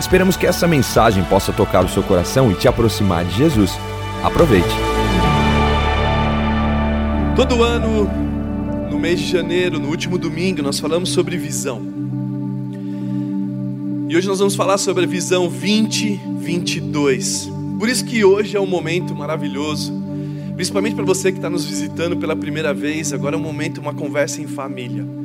Esperamos que essa mensagem possa tocar o seu coração e te aproximar de Jesus. Aproveite. Todo ano, no mês de janeiro, no último domingo, nós falamos sobre visão. E hoje nós vamos falar sobre a visão 2022. Por isso que hoje é um momento maravilhoso, principalmente para você que está nos visitando pela primeira vez. Agora é um momento, uma conversa em família.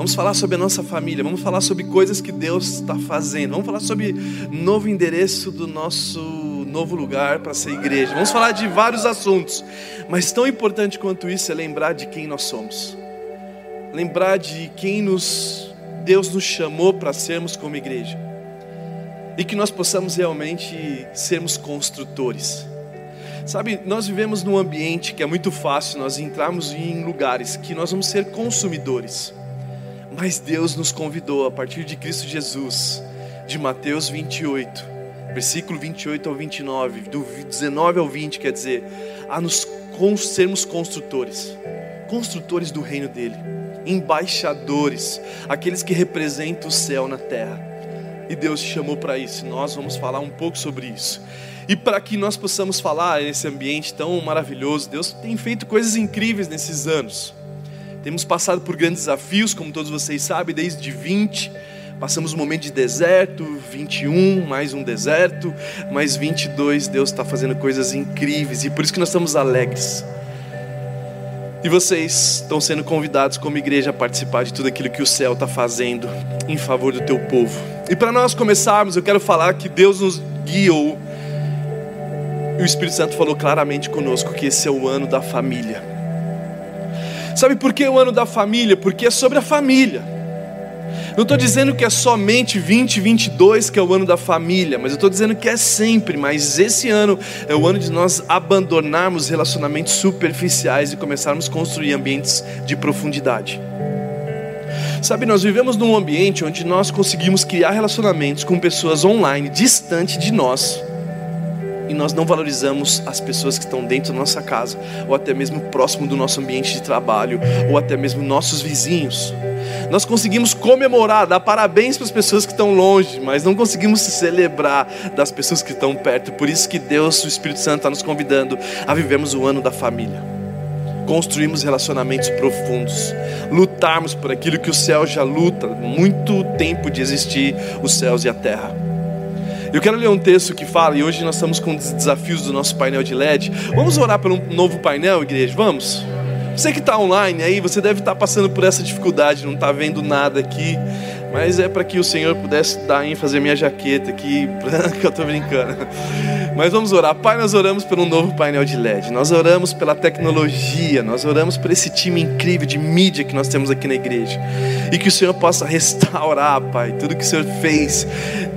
Vamos falar sobre a nossa família, vamos falar sobre coisas que Deus está fazendo, vamos falar sobre novo endereço do nosso novo lugar para ser igreja. Vamos falar de vários assuntos, mas tão importante quanto isso é lembrar de quem nós somos, lembrar de quem nos Deus nos chamou para sermos como igreja e que nós possamos realmente sermos construtores. Sabe, nós vivemos num ambiente que é muito fácil nós entrarmos em lugares que nós vamos ser consumidores. Mas Deus nos convidou a partir de Cristo Jesus, de Mateus 28, versículo 28 ao 29, do 19 ao 20, quer dizer, a nos sermos construtores, construtores do reino dele, embaixadores, aqueles que representam o céu na terra. E Deus te chamou para isso. Nós vamos falar um pouco sobre isso. E para que nós possamos falar nesse ambiente tão maravilhoso, Deus tem feito coisas incríveis nesses anos. Temos passado por grandes desafios, como todos vocês sabem, desde 20. Passamos um momento de deserto, 21, mais um deserto, mais 22. Deus está fazendo coisas incríveis e por isso que nós estamos alegres. E vocês estão sendo convidados como igreja a participar de tudo aquilo que o céu está fazendo em favor do teu povo. E para nós começarmos, eu quero falar que Deus nos guiou. E o Espírito Santo falou claramente conosco que esse é o ano da família. Sabe por que o ano da família? Porque é sobre a família. Não estou dizendo que é somente 2022 que é o ano da família, mas eu estou dizendo que é sempre. Mas esse ano é o ano de nós abandonarmos relacionamentos superficiais e começarmos a construir ambientes de profundidade. Sabe, nós vivemos num ambiente onde nós conseguimos criar relacionamentos com pessoas online, distante de nós, e nós não valorizamos as pessoas que estão dentro da nossa casa, ou até mesmo próximo do nosso ambiente de trabalho, ou até mesmo nossos vizinhos. Nós conseguimos comemorar, dar parabéns para as pessoas que estão longe, mas não conseguimos celebrar das pessoas que estão perto. Por isso que Deus, o Espírito Santo, está nos convidando a vivermos o ano da família. Construirmos relacionamentos profundos, lutarmos por aquilo que o céu já luta, muito tempo de existir os céus e a terra. Eu quero ler um texto que fala, e hoje nós estamos com os desafios do nosso painel de LED. Vamos orar por um novo painel, igreja? Vamos? Você que está online aí, você deve estar tá passando por essa dificuldade, não está vendo nada aqui. Mas é para que o Senhor pudesse dar ênfase à minha jaqueta aqui, branca, eu estou brincando. Mas vamos orar. Pai, nós oramos pelo novo painel de LED. Nós oramos pela tecnologia. Nós oramos por esse time incrível de mídia que nós temos aqui na igreja. E que o Senhor possa restaurar, Pai, tudo que o Senhor fez.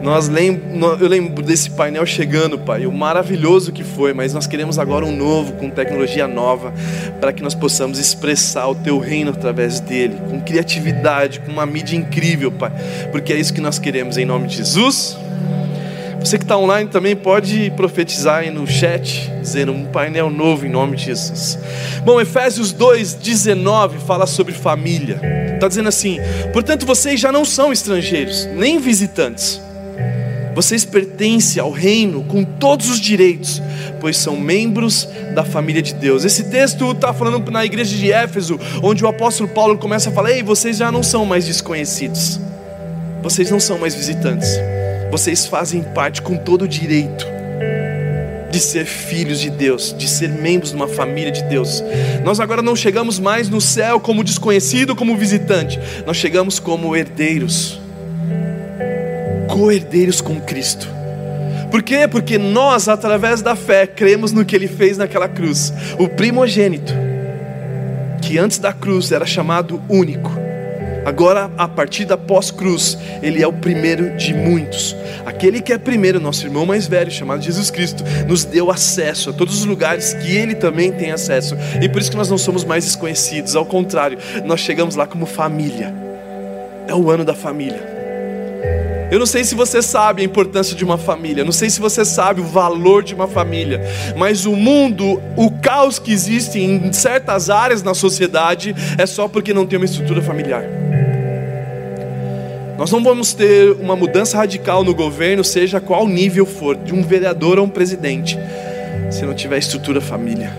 Nós lembro, eu lembro desse painel chegando, Pai, o maravilhoso que foi, mas nós queremos agora um novo, com tecnologia nova, para que nós possamos expressar o Teu reino através dele, com criatividade, com uma mídia incrível, Pai Pai, porque é isso que nós queremos em nome de Jesus. Você que está online também pode profetizar aí no chat, dizendo um painel novo em nome de Jesus. Bom, Efésios 2,19 fala sobre família. Está dizendo assim: portanto, vocês já não são estrangeiros, nem visitantes. Vocês pertencem ao reino com todos os direitos, pois são membros da família de Deus. Esse texto está falando na igreja de Éfeso, onde o apóstolo Paulo começa a falar: Ei, vocês já não são mais desconhecidos vocês não são mais visitantes. Vocês fazem parte com todo o direito de ser filhos de Deus, de ser membros de uma família de Deus. Nós agora não chegamos mais no céu como desconhecido, como visitante. Nós chegamos como herdeiros, co-herdeiros com Cristo. Por quê? Porque nós, através da fé, cremos no que ele fez naquela cruz. O primogênito, que antes da cruz era chamado único, Agora, a partir da pós-cruz, ele é o primeiro de muitos. Aquele que é primeiro, nosso irmão mais velho, chamado Jesus Cristo, nos deu acesso a todos os lugares que ele também tem acesso. E por isso que nós não somos mais desconhecidos, ao contrário, nós chegamos lá como família. É o ano da família. Eu não sei se você sabe a importância de uma família, não sei se você sabe o valor de uma família, mas o mundo, o caos que existe em certas áreas na sociedade é só porque não tem uma estrutura familiar. Nós não vamos ter uma mudança radical no governo, seja qual nível for, de um vereador a um presidente, se não tiver estrutura família.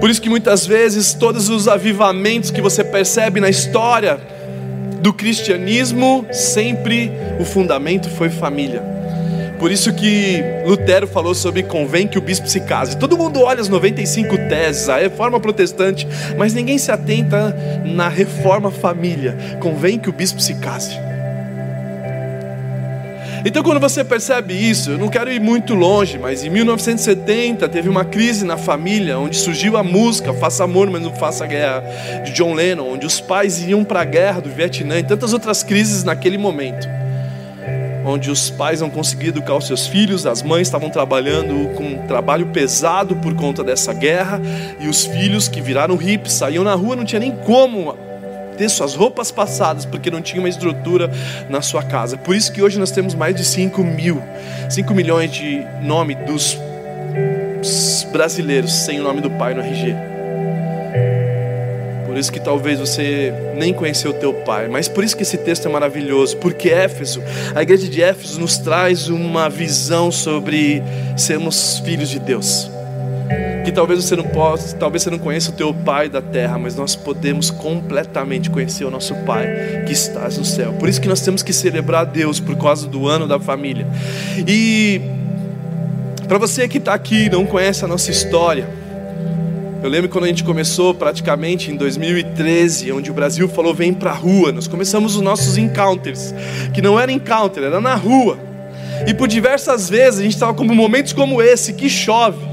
Por isso que muitas vezes todos os avivamentos que você percebe na história do cristianismo, sempre o fundamento foi família. Por isso que Lutero falou sobre convém que o bispo se case. Todo mundo olha as 95 teses, a reforma protestante, mas ninguém se atenta na reforma família. Convém que o bispo se case. Então, quando você percebe isso, eu não quero ir muito longe, mas em 1970 teve uma crise na família, onde surgiu a música Faça Amor, mas não Faça Guerra, de John Lennon, onde os pais iam para a guerra do Vietnã e tantas outras crises naquele momento. Onde os pais não conseguiam educar os seus filhos, as mães estavam trabalhando com um trabalho pesado por conta dessa guerra, e os filhos que viraram hippies saíam na rua, não tinha nem como ter suas roupas passadas, porque não tinha uma estrutura na sua casa. Por isso que hoje nós temos mais de 5 mil, 5 milhões de nome dos brasileiros sem o nome do pai no RG. Por isso que talvez você nem conheceu teu pai, mas por isso que esse texto é maravilhoso, porque Éfeso, a igreja de Éfeso nos traz uma visão sobre sermos filhos de Deus que talvez você não possa, talvez você não conheça o teu Pai da terra, mas nós podemos completamente conhecer o nosso Pai que estás no céu. Por isso que nós temos que celebrar Deus por causa do ano da família. E para você que está aqui e não conhece a nossa história, eu lembro quando a gente começou praticamente em 2013, onde o Brasil falou vem para a rua. Nós começamos os nossos encounters, que não era encounter, era na rua. E por diversas vezes a gente estava com momentos como esse, que chove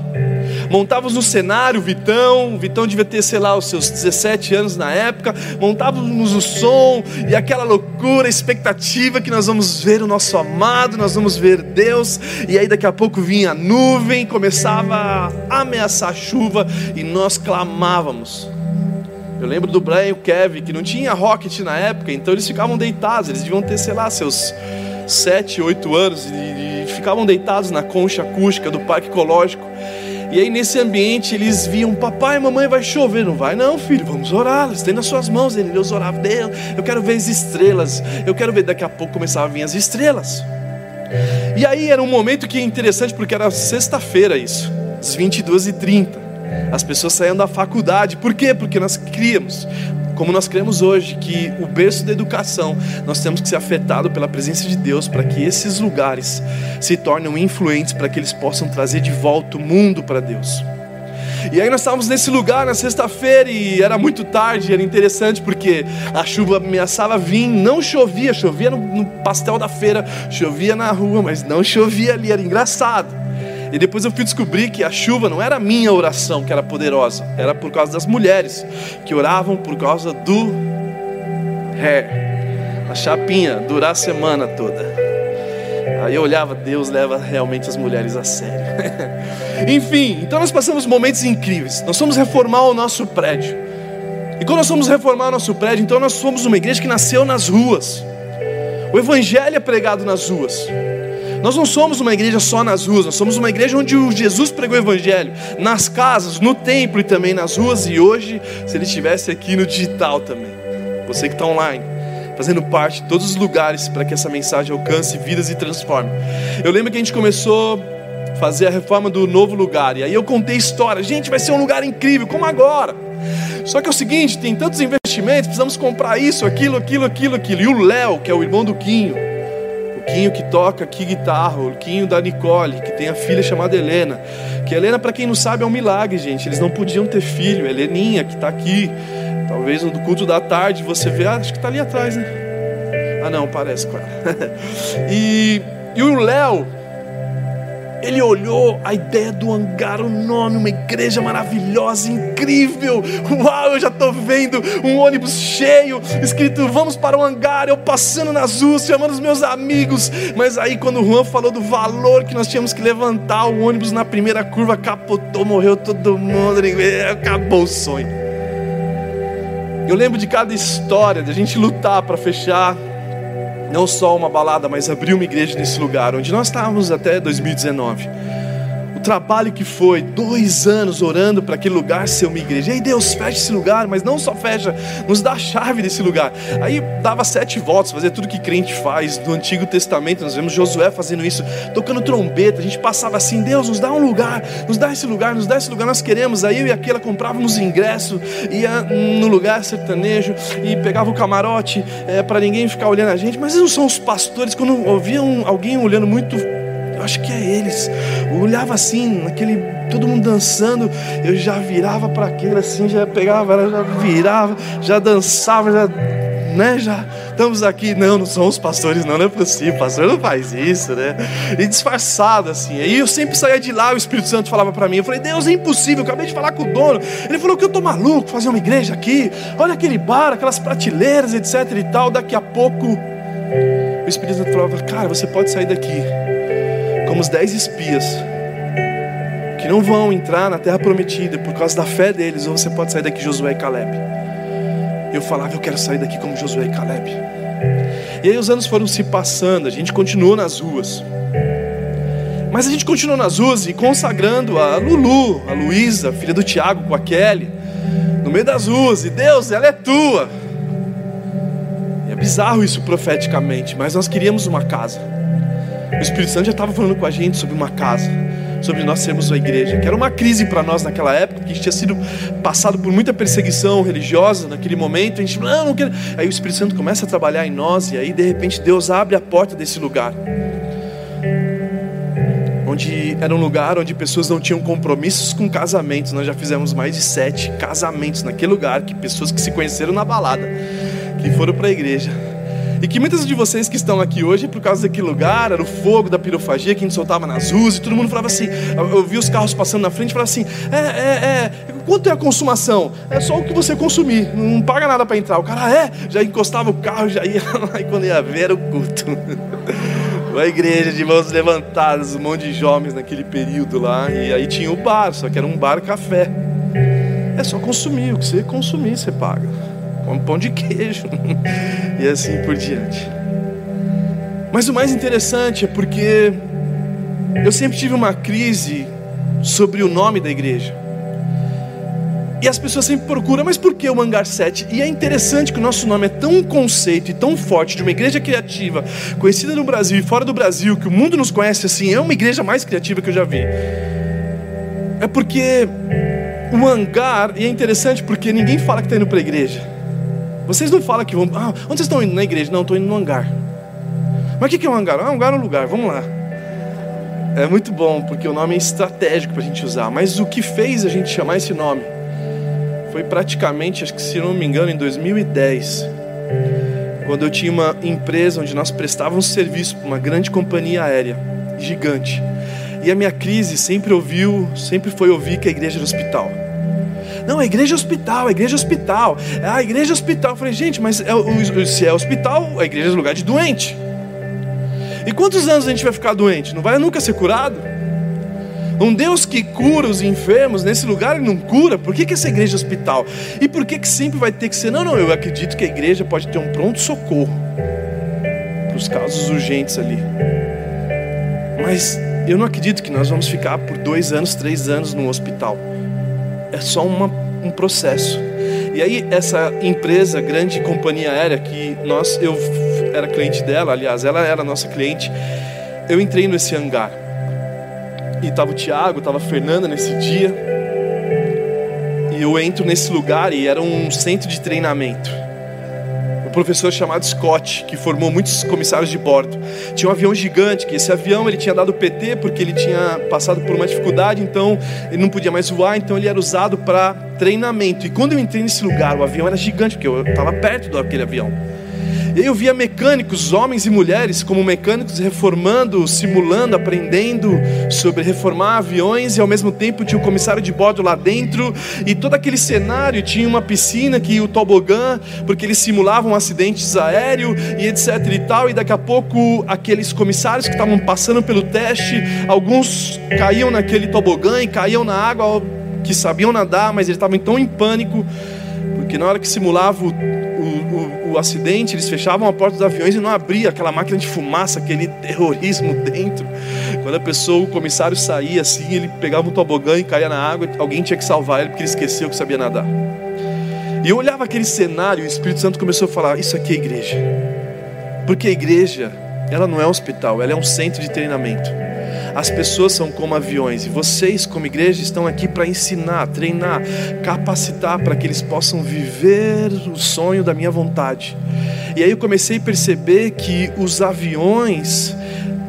montávamos no cenário, Vitão, Vitão devia ter, sei lá, os seus 17 anos na época, montávamos o som e aquela loucura, expectativa que nós vamos ver o nosso amado, nós vamos ver Deus, e aí daqui a pouco vinha a nuvem, começava a ameaçar a chuva e nós clamávamos. Eu lembro do Brian e o Kevin, que não tinha rocket na época, então eles ficavam deitados, eles deviam ter, sei lá, seus 7, 8 anos, e, e ficavam deitados na concha acústica do parque ecológico. E aí nesse ambiente eles viam, papai, mamãe vai chover. Não vai não, filho, vamos orar. Têm nas suas mãos. Eles oravam, Deus, eu quero ver as estrelas. Eu quero ver, daqui a pouco começavam a vir as estrelas. E aí era um momento que é interessante, porque era sexta-feira isso, às 22h30. As pessoas saíam da faculdade. Por quê? Porque nós criamos como nós cremos hoje que o berço da educação, nós temos que ser afetado pela presença de Deus para que esses lugares se tornem influentes, para que eles possam trazer de volta o mundo para Deus. E aí nós estávamos nesse lugar na sexta-feira e era muito tarde, era interessante porque a chuva ameaçava vir, não chovia, chovia no, no pastel da feira, chovia na rua, mas não chovia ali, era engraçado. E depois eu fui descobrir que a chuva não era a minha oração que era poderosa, era por causa das mulheres que oravam por causa do ré, a chapinha, durar a semana toda. Aí eu olhava, Deus leva realmente as mulheres a sério. Enfim, então nós passamos momentos incríveis. Nós fomos reformar o nosso prédio. E quando nós fomos reformar o nosso prédio, então nós fomos uma igreja que nasceu nas ruas. O evangelho é pregado nas ruas. Nós não somos uma igreja só nas ruas, nós somos uma igreja onde Jesus pregou o Evangelho, nas casas, no templo e também nas ruas, e hoje, se ele estivesse aqui no digital também, você que está online, fazendo parte de todos os lugares para que essa mensagem alcance vidas e transforme. Eu lembro que a gente começou a fazer a reforma do novo lugar, e aí eu contei história, gente, vai ser um lugar incrível, como agora. Só que é o seguinte, tem tantos investimentos, precisamos comprar isso, aquilo, aquilo, aquilo, aquilo. E o Léo, que é o irmão do Quinho, Quinho que toca aqui guitarra, o Quinho da Nicole, que tem a filha chamada Helena. Que Helena, para quem não sabe, é um milagre, gente. Eles não podiam ter filho. Heleninha, que está aqui. Talvez no culto da tarde você vê, ah, acho que está ali atrás, né? Ah, não, parece ela. e, e o Léo, Ele olhou a ideia do hangar, o nome, uma igreja maravilhosa, incrível. Uau, eu já estou vendo um ônibus cheio, escrito vamos para o hangar. Eu passando nas ruas, chamando os meus amigos. Mas aí, quando o Juan falou do valor que nós tínhamos que levantar, o ônibus na primeira curva capotou, morreu todo mundo, acabou o sonho. Eu lembro de cada história, de a gente lutar para fechar não só uma balada, mas abrir uma igreja nesse lugar, onde nós estávamos até 2019 trabalho que foi, dois anos orando para aquele lugar ser uma igreja. E aí Deus fecha esse lugar, mas não só fecha, nos dá a chave desse lugar. Aí dava sete votos, fazer tudo que crente faz. No Antigo Testamento, nós vemos Josué fazendo isso, tocando trombeta. A gente passava assim: Deus, nos dá um lugar, nos dá esse lugar, nos dá esse lugar, nós queremos. Aí eu e aquela comprávamos ingresso, ia no lugar sertanejo e pegava o camarote é, eh, para ninguém ficar olhando a gente. Mas não são os pastores, quando ouviam alguém olhando muito acho que é eles. Eu olhava assim, naquele, todo mundo dançando, eu já virava para aquele assim, já pegava, já virava, já dançava, já, né, já estamos aqui. Não, não são os pastores, não, não é possível, pastor não faz isso, né? E disfarçado assim. Aí eu sempre saía de lá, o Espírito Santo falava para mim, eu falei, Deus, é impossível, eu acabei de falar com o dono. Ele falou que eu tô maluco, fazer uma igreja aqui. Olha aquele bar, aquelas prateleiras, etc e tal. Daqui a pouco o Espírito Santo falava, cara, você pode sair daqui como dez espias que não vão entrar na terra prometida por causa da fé deles, ou você pode sair daqui Josué e Caleb. Eu falava, eu quero sair daqui como Josué e Caleb. E aí os anos foram se passando, a gente continuou nas ruas. Mas a gente continuou nas ruas e consagrando a Lulu, a Luísa, filha do Tiago com a Kelly, no meio das ruas, e Deus, ela é tua. E é bizarro isso profeticamente, mas nós queríamos uma casa. O Espírito Santo já estava falando com a gente sobre uma casa, sobre nós sermos uma igreja, que era uma crise para nós naquela época, que a gente tinha sido passado por muita perseguição religiosa naquele momento. A gente, não, não quero. Aí o Espírito Santo começa a trabalhar em nós, e aí de repente Deus abre a porta desse lugar. Onde era um lugar onde pessoas não tinham compromissos com casamentos. Nós já fizemos mais de sete casamentos naquele lugar, que pessoas que se conheceram na balada, que foram para a igreja e que muitas de vocês que estão aqui hoje, por causa daquele lugar, era o fogo da pirofagia que a gente soltava nas ruas, e todo mundo falava assim: eu vi os carros passando na frente falava assim: é, é, é, quanto é a consumação? É só o que você consumir, não paga nada para entrar. O cara, ah, é, já encostava o carro, já ia lá, e quando ia ver era o culto. Uma igreja de mãos levantadas, um monte de jovens naquele período lá, e aí tinha o bar, só que era um bar café. É só consumir, o que você consumir, você paga come pão de queijo e assim por diante. Mas o mais interessante é porque eu sempre tive uma crise sobre o nome da igreja. E as pessoas sempre procuram, mas por que o Hangar 7? E é interessante que o nosso nome é tão conceito e tão forte de uma igreja criativa, conhecida no Brasil e fora do Brasil, que o mundo nos conhece assim, é uma igreja mais criativa que eu já vi. É porque o hangar, e é interessante porque ninguém fala que está indo para a igreja. Vocês não falam que vão. Ah, onde vocês estão indo? Na igreja? Não, estou indo no hangar. Mas o que é um hangar? Ah, um hangar é um lugar, vamos lá. É muito bom, porque o nome é estratégico para a gente usar. Mas o que fez a gente chamar esse nome foi praticamente, acho que se não me engano, em 2010, quando eu tinha uma empresa onde nós prestávamos serviço para uma grande companhia aérea, gigante. E a minha crise sempre ouviu, sempre foi ouvir que a igreja era hospital. Não, a igreja é hospital, a igreja é hospital. É a igreja é hospital. Eu falei, gente, mas é, se é hospital, a igreja é lugar de doente. E quantos anos a gente vai ficar doente? Não vai nunca ser curado? Um Deus que cura os enfermos, nesse lugar ele não cura, por que, que essa igreja é hospital? E por que, que sempre vai ter que ser? Não, não, eu acredito que a igreja pode ter um pronto socorro para os casos urgentes ali. Mas eu não acredito que nós vamos ficar por dois anos, três anos no hospital é só uma, um processo. E aí essa empresa, grande companhia aérea que nós eu era cliente dela, aliás, ela era nossa cliente. Eu entrei nesse hangar. E tava o Tiago, tava a Fernanda nesse dia. E eu entro nesse lugar e era um centro de treinamento professor chamado Scott, que formou muitos comissários de bordo. Tinha um avião gigante, que esse avião ele tinha dado PT porque ele tinha passado por uma dificuldade, então ele não podia mais voar, então ele era usado para treinamento. E quando eu entrei nesse lugar, o avião era gigante, porque eu estava perto daquele avião. Eu via mecânicos, homens e mulheres, como mecânicos reformando, simulando, aprendendo sobre reformar aviões, e ao mesmo tempo tinha o comissário de bordo lá dentro, e todo aquele cenário tinha uma piscina que o tobogã, porque eles simulavam acidentes aéreos e etc e tal, e daqui a pouco aqueles comissários que estavam passando pelo teste, alguns caíam naquele tobogã e caíam na água que sabiam nadar, mas eles estavam tão em pânico, porque na hora que simulava o, o, o, o, acidente, eles fechavam a porta dos aviões e não abria aquela máquina de fumaça, aquele terrorismo dentro. Quando a pessoa, o comissário saía assim, ele pegava um tobogã e caía na água, alguém tinha que salvar ele porque ele esqueceu que sabia nadar. E eu olhava aquele cenário e o Espírito Santo começou a falar: Isso aqui é igreja. Porque a igreja, ela não é um hospital, ela é um centro de treinamento. As pessoas são como aviões e vocês, como igreja, estão aqui para ensinar, treinar, capacitar para que eles possam viver o sonho da minha vontade. E aí eu comecei a perceber que os aviões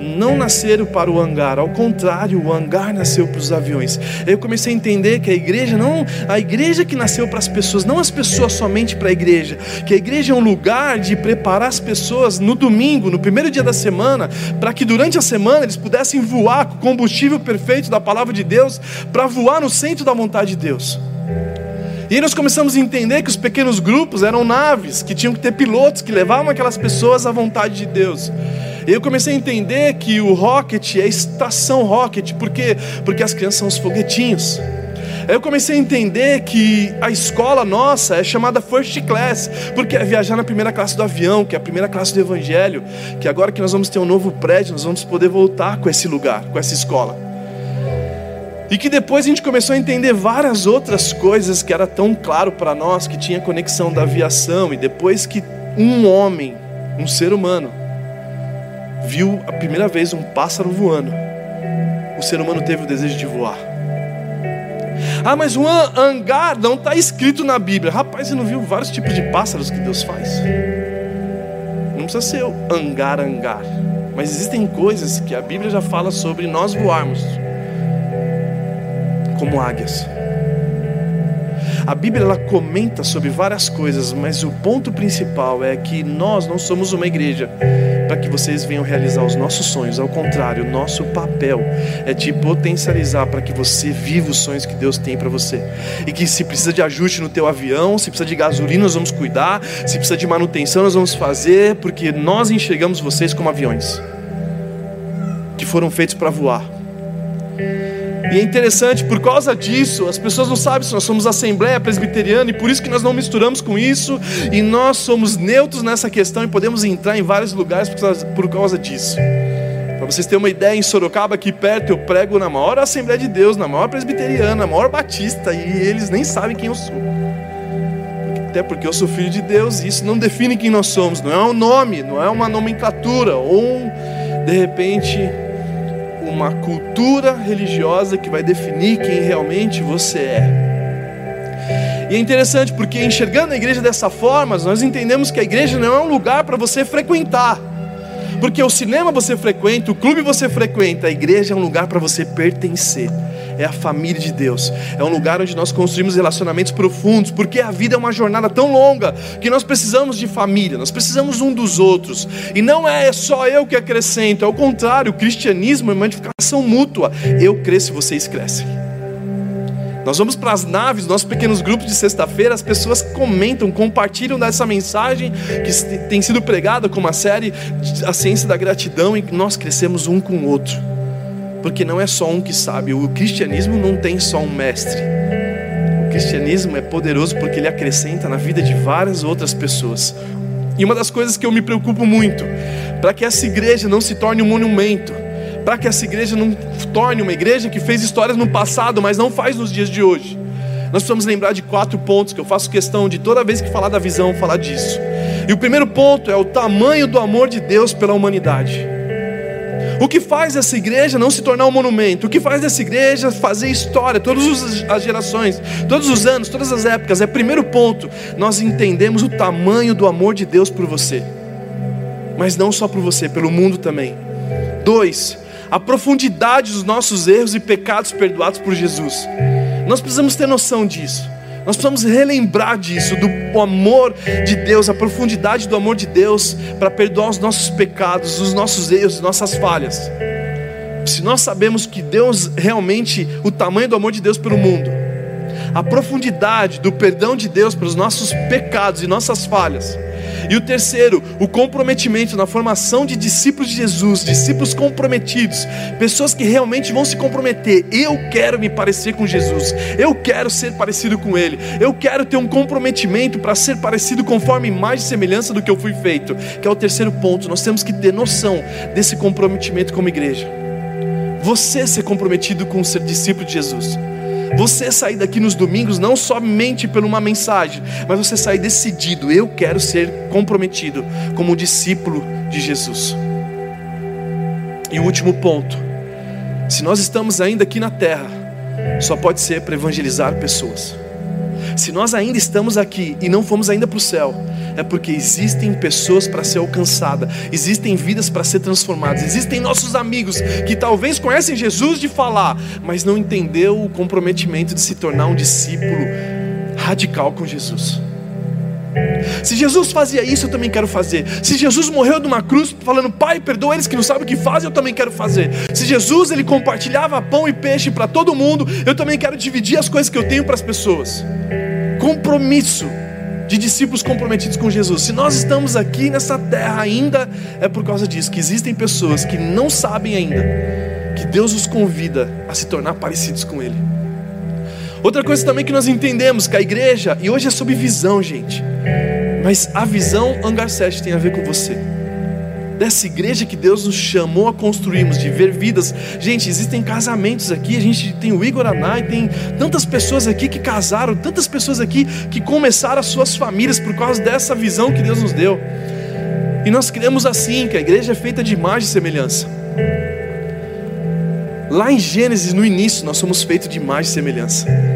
não nasceram para o hangar, ao contrário, o hangar nasceu para os aviões. Eu comecei a entender que a igreja não, a igreja que nasceu para as pessoas, não as pessoas somente para a igreja, que a igreja é um lugar de preparar as pessoas no domingo, no primeiro dia da semana, para que durante a semana eles pudessem voar com o combustível perfeito da palavra de Deus, para voar no centro da vontade de Deus. E aí nós começamos a entender que os pequenos grupos eram naves, que tinham que ter pilotos que levavam aquelas pessoas à vontade de Deus. E eu comecei a entender que o Rocket é estação Rocket, por quê? Porque as crianças são os foguetinhos. Aí eu comecei a entender que a escola nossa é chamada First Class, porque é viajar na primeira classe do avião, que é a primeira classe do Evangelho, que agora que nós vamos ter um novo prédio, nós vamos poder voltar com esse lugar, com essa escola. E que depois a gente começou a entender várias outras coisas que era tão claro para nós, que tinha conexão da aviação, e depois que um homem, um ser humano, viu a primeira vez um pássaro voando, o ser humano teve o desejo de voar. Ah, mas o hangar não está escrito na Bíblia. Rapaz, você não viu vários tipos de pássaros que Deus faz? Não precisa ser hangar, hangar. Mas existem coisas que a Bíblia já fala sobre nós voarmos como águias. A Bíblia ela comenta sobre várias coisas, mas o ponto principal é que nós não somos uma igreja para que vocês venham realizar os nossos sonhos. Ao contrário, nosso papel é te potencializar para que você viva os sonhos que Deus tem para você. E que se precisa de ajuste no teu avião, se precisa de gasolina, nós vamos cuidar, se precisa de manutenção, nós vamos fazer, porque nós enxergamos vocês como aviões que foram feitos para voar. E é interessante, por causa disso, as pessoas não sabem se nós somos Assembleia Presbiteriana e por isso que nós não misturamos com isso e nós somos neutros nessa questão e podemos entrar em vários lugares por causa disso. Para vocês terem uma ideia, em Sorocaba, aqui perto, eu prego na maior Assembleia de Deus, na maior Presbiteriana, na maior Batista e eles nem sabem quem eu sou. Até porque eu sou filho de Deus e isso não define quem nós somos, não é um nome, não é uma nomenclatura ou um, de repente uma cultura religiosa que vai definir quem realmente você é. E é interessante porque enxergando a igreja dessa forma, nós entendemos que a igreja não é um lugar para você frequentar. Porque o cinema você frequenta, o clube você frequenta, a igreja é um lugar para você pertencer é a família de Deus. É um lugar onde nós construímos relacionamentos profundos, porque a vida é uma jornada tão longa que nós precisamos de família, nós precisamos um dos outros. E não é só eu que acrescento, é o contrário, o cristianismo é uma edificação mútua. Eu cresço e vocês crescem. Nós vamos para as naves, nossos pequenos grupos de sexta-feira, as pessoas comentam, compartilham dessa mensagem que tem sido pregada como a série A Ciência da Gratidão e nós crescemos um com o outro porque não é só um que sabe. O cristianismo não tem só um mestre. O cristianismo é poderoso porque ele acrescenta na vida de várias outras pessoas. E uma das coisas que eu me preocupo muito, para que essa igreja não se torne um monumento, para que essa igreja não torne uma igreja que fez histórias no passado, mas não faz nos dias de hoje. Nós precisamos lembrar de quatro pontos que eu faço questão de toda vez que falar da visão, falar disso. E o primeiro ponto é o tamanho do amor de Deus pela humanidade. O que faz essa igreja não se tornar um monumento? O que faz essa igreja fazer história, todas as gerações, todos os anos, todas as épocas? É primeiro ponto, nós entendemos o tamanho do amor de Deus por você, mas não só por você, pelo mundo também. Dois, a profundidade dos nossos erros e pecados perdoados por Jesus. Nós precisamos ter noção disso. Nós precisamos relembrar disso, do amor de Deus, a profundidade do amor de Deus para perdoar os nossos pecados, os nossos erros, nossas falhas. Se nós sabemos que Deus realmente, o tamanho do amor de Deus pelo mundo, a profundidade do perdão de Deus pelos nossos pecados e nossas falhas, e o terceiro, o comprometimento na formação de discípulos de Jesus, discípulos comprometidos, pessoas que realmente vão se comprometer. Eu quero me parecer com Jesus, eu quero ser parecido com Ele, eu quero ter um comprometimento para ser parecido conforme mais semelhança do que eu fui feito, que é o terceiro ponto. Nós temos que ter noção desse comprometimento como igreja. Você ser comprometido com ser discípulo de Jesus. Você sair daqui nos domingos não somente por uma mensagem, mas você sair decidido, eu quero ser comprometido como discípulo de Jesus. E o último ponto, se nós estamos ainda aqui na terra, só pode ser para evangelizar pessoas. Se nós ainda estamos aqui e não fomos ainda para o céu, é porque existem pessoas para ser alcançadas, existem vidas para ser transformadas, existem nossos amigos que talvez conhecem Jesus de falar, mas não entendeu o comprometimento de se tornar um discípulo radical com Jesus. Se Jesus fazia isso, eu também quero fazer. Se Jesus morreu de uma cruz falando, Pai, perdoa eles que não sabem o que fazem, eu também quero fazer. Se Jesus ele compartilhava pão e peixe para todo mundo, eu também quero dividir as coisas que eu tenho para as pessoas. Compromisso de discípulos comprometidos com Jesus. Se nós estamos aqui nessa terra ainda, é por causa disso que existem pessoas que não sabem ainda que Deus os convida a se tornar parecidos com Ele. Outra coisa também que nós entendemos que a igreja, e hoje é sobre visão, gente, mas a visão Hangar 7 tem a ver com você dessa igreja que Deus nos chamou a construirmos, de ver vidas. Gente, existem casamentos aqui, a gente tem o Igor Anai, tem tantas pessoas aqui que casaram, tantas pessoas aqui que começaram as suas famílias por causa dessa visão que Deus nos deu. E nós cremos assim, que a igreja é feita de imagem e semelhança. Lá em Gênesis, no início, nós somos feitos de imagem e semelhança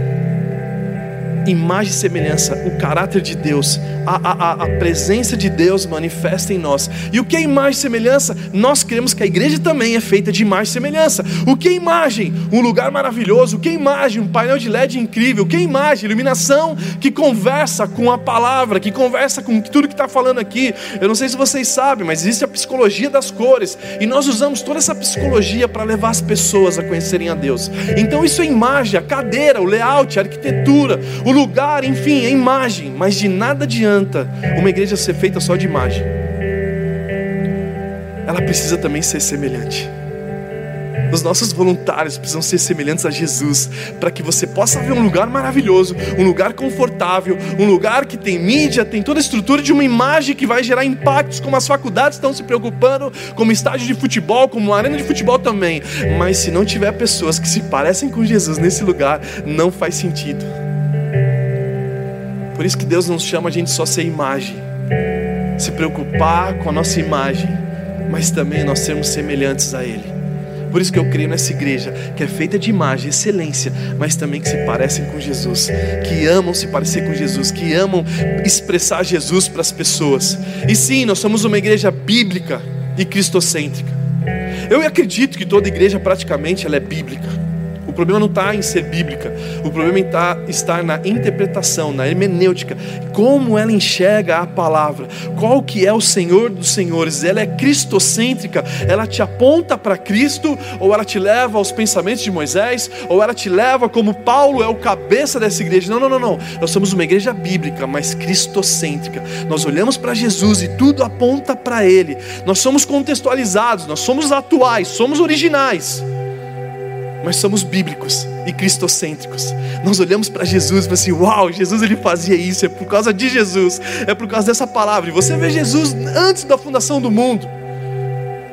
imagem e semelhança, o caráter de Deus, a, a, a presença de Deus manifesta em nós. E o que é imagem e semelhança? Nós queremos que a igreja também é feita de imagem e semelhança. O que é imagem? Um lugar maravilhoso. O que é imagem? Um painel de LED incrível. O que é imagem? Iluminação que conversa com a palavra, que conversa com tudo que está falando aqui. Eu não sei se vocês sabem, mas existe a psicologia das cores. E nós usamos toda essa psicologia para levar as pessoas a conhecerem a Deus. Então isso é imagem, a cadeira, o layout, a arquitetura, o lugar, enfim, é imagem, mas de nada adianta uma igreja ser feita só de imagem. Ela precisa também ser semelhante. Os nossos voluntários precisam ser semelhantes a Jesus, para que você possa ver um lugar maravilhoso, um lugar confortável, um lugar que tem mídia, tem toda a estrutura de uma imagem que vai gerar impactos, como as faculdades estão se preocupando, como estádio de futebol, como arena de futebol também. Mas se não tiver pessoas que se parecem com Jesus nesse lugar, não faz sentido. Por isso que Deus não chama a gente só ser imagem, se preocupar com a nossa imagem, mas também nós sermos semelhantes a Ele. Por isso que eu creio nessa igreja, que é feita de imagem, excelência, mas também que se parecem com Jesus, que amam se parecer com Jesus, que amam expressar Jesus para as pessoas. E sim, nós somos uma igreja bíblica e cristocêntrica. Eu acredito que toda igreja praticamente ela é bíblica problema não está em ser bíblica, o problema está, está na interpretação, na hermenêutica, como ela enxerga a palavra, qual que é o Senhor dos Senhores, ela é cristocêntrica, ela te aponta para Cristo, ou ela te leva aos pensamentos de Moisés, ou ela te leva como Paulo é o cabeça dessa igreja. Não, não, não, não. Nós somos uma igreja bíblica, mas cristocêntrica. Nós olhamos para Jesus e tudo aponta para Ele. Nós somos contextualizados, nós somos atuais, somos originais mas somos bíblicos e cristocêntricos. Nós olhamos para Jesus e falamos assim: Uau, Jesus ele fazia isso, é por causa de Jesus, é por causa dessa palavra. E você vê Jesus antes da fundação do mundo.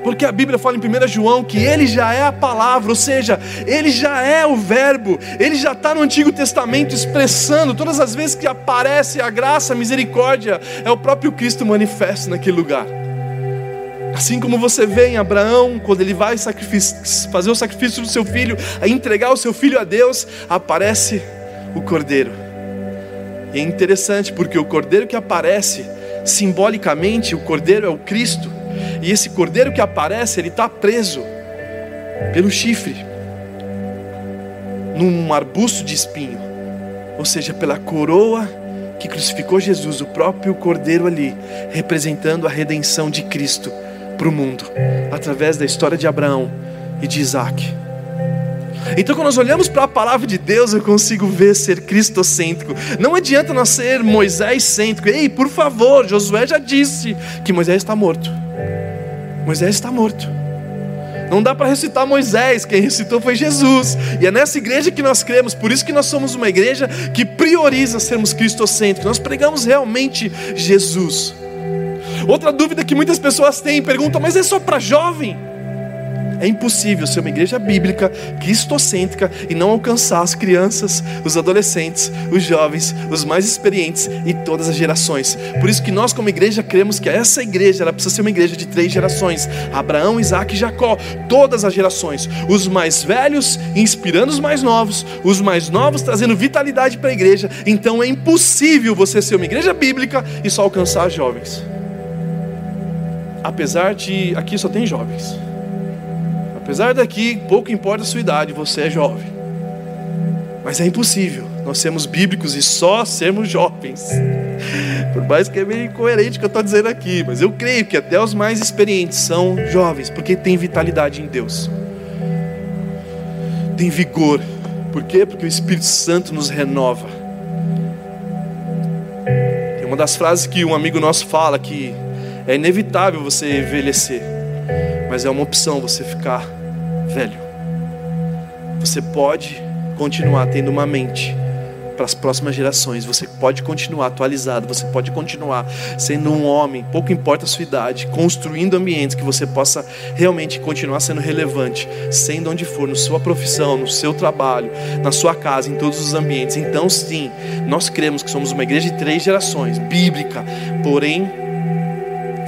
Porque a Bíblia fala em 1 João que ele já é a palavra, ou seja, ele já é o Verbo, ele já está no Antigo Testamento expressando todas as vezes que aparece a graça, a misericórdia, é o próprio Cristo manifesto naquele lugar. Assim como você vê em Abraão, quando ele vai fazer o sacrifício do seu filho, a entregar o seu filho a Deus, aparece o cordeiro. E é interessante porque o cordeiro que aparece, simbolicamente, o cordeiro é o Cristo, e esse cordeiro que aparece, ele está preso pelo chifre, num arbusto de espinho. ou seja, pela coroa que crucificou Jesus, o próprio Cordeiro ali, representando a redenção de Cristo para o mundo, através da história de Abraão e de Isaac. Então, quando nós olhamos para a palavra de Deus, eu consigo ver ser cristocêntrico. Não adianta nós ser Moisés cêntrico. Ei, por favor, Josué já disse que Moisés está morto. Moisés está morto. Não dá para recitar Moisés, quem recitou foi Jesus. E é nessa igreja que nós cremos, por isso que nós somos uma igreja que prioriza sermos cristocêntricos. Nós pregamos realmente Jesus. Outra dúvida que muitas pessoas têm, perguntam, mas é só para jovem? É impossível ser uma igreja bíblica, cristocêntrica e não alcançar as crianças, os adolescentes, os jovens, os mais experientes e todas as gerações. Por isso que nós como igreja cremos que essa igreja ela precisa ser uma igreja de três gerações: Abraão, Isaac e Jacó, todas as gerações. Os mais velhos inspirando os mais novos, os mais novos trazendo vitalidade para a igreja. Então é impossível você ser uma igreja bíblica e só alcançar jovens. Apesar de aqui só tem jovens. Apesar daqui, pouco importa a sua idade, você é jovem. Mas é impossível nós sermos bíblicos e só sermos jovens. Por mais que é meio incoerente o que eu estou dizendo aqui, mas eu creio que até os mais experientes são jovens, porque tem vitalidade em Deus, tem vigor. Por quê? Porque o Espírito Santo nos renova. Tem uma das frases que um amigo nosso fala que é inevitável você envelhecer, mas é uma opção você ficar velho. Você pode continuar tendo uma mente para as próximas gerações. Você pode continuar atualizado, você pode continuar sendo um homem, pouco importa a sua idade, construindo ambientes que você possa realmente continuar sendo relevante, sendo onde for, na sua profissão, no seu trabalho, na sua casa, em todos os ambientes. Então, sim, nós cremos que somos uma igreja de três gerações, bíblica, porém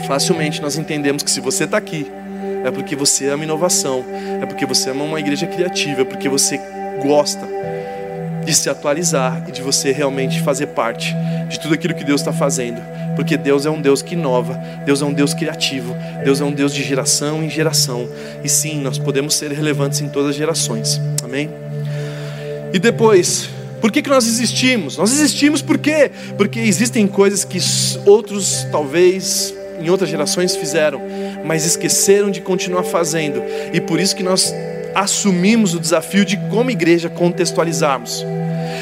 facilmente nós entendemos que se você está aqui, é porque você ama inovação, é porque você ama uma igreja criativa, é porque você gosta de se atualizar e de você realmente fazer parte de tudo aquilo que Deus está fazendo, porque Deus é um Deus que inova, Deus é um Deus criativo, Deus é um Deus de geração em geração, e sim, nós podemos ser relevantes em todas as gerações, amém? E depois, por que, que nós existimos? Nós existimos por quê? Porque existem coisas que outros talvez em outras gerações fizeram, mas esqueceram de continuar fazendo. E por isso que nós assumimos o desafio de, como igreja, contextualizarmos.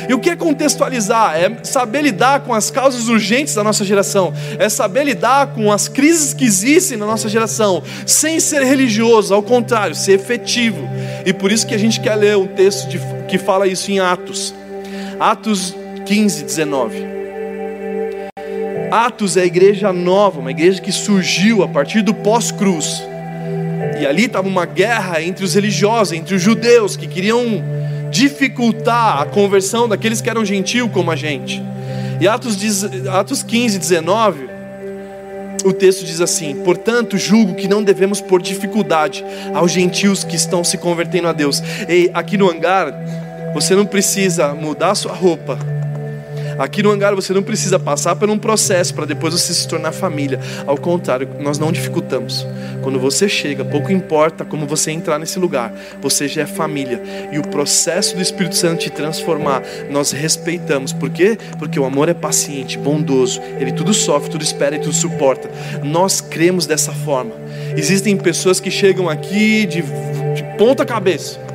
E o que é contextualizar? É saber lidar com as causas urgentes da nossa geração, é saber lidar com as crises que existem na nossa geração, sem ser religioso, ao contrário, ser efetivo. E por isso que a gente quer ler um texto de, que fala isso em Atos, Atos 15, 19. Atos é a igreja nova, uma igreja que surgiu a partir do pós-cruz. E ali estava uma guerra entre os religiosos, entre os judeus, que queriam dificultar a conversão daqueles que eram gentios como a gente. E Atos, diz, Atos 15, 19, o texto diz assim: Portanto, julgo que não devemos pôr dificuldade aos gentios que estão se convertendo a Deus. E aqui no hangar, você não precisa mudar sua roupa Aqui no hangar você não precisa passar por um processo para depois você se tornar família. Ao contrário, nós não dificultamos. Quando você chega, pouco importa como você entrar nesse lugar, você já é família. E o processo do Espírito Santo te transformar, nós respeitamos. Por quê? Porque o amor é paciente, bondoso. Ele tudo sofre, tudo espera e tudo suporta. Nós cremos dessa forma. Existem pessoas que chegam aqui de, de ponta cabeça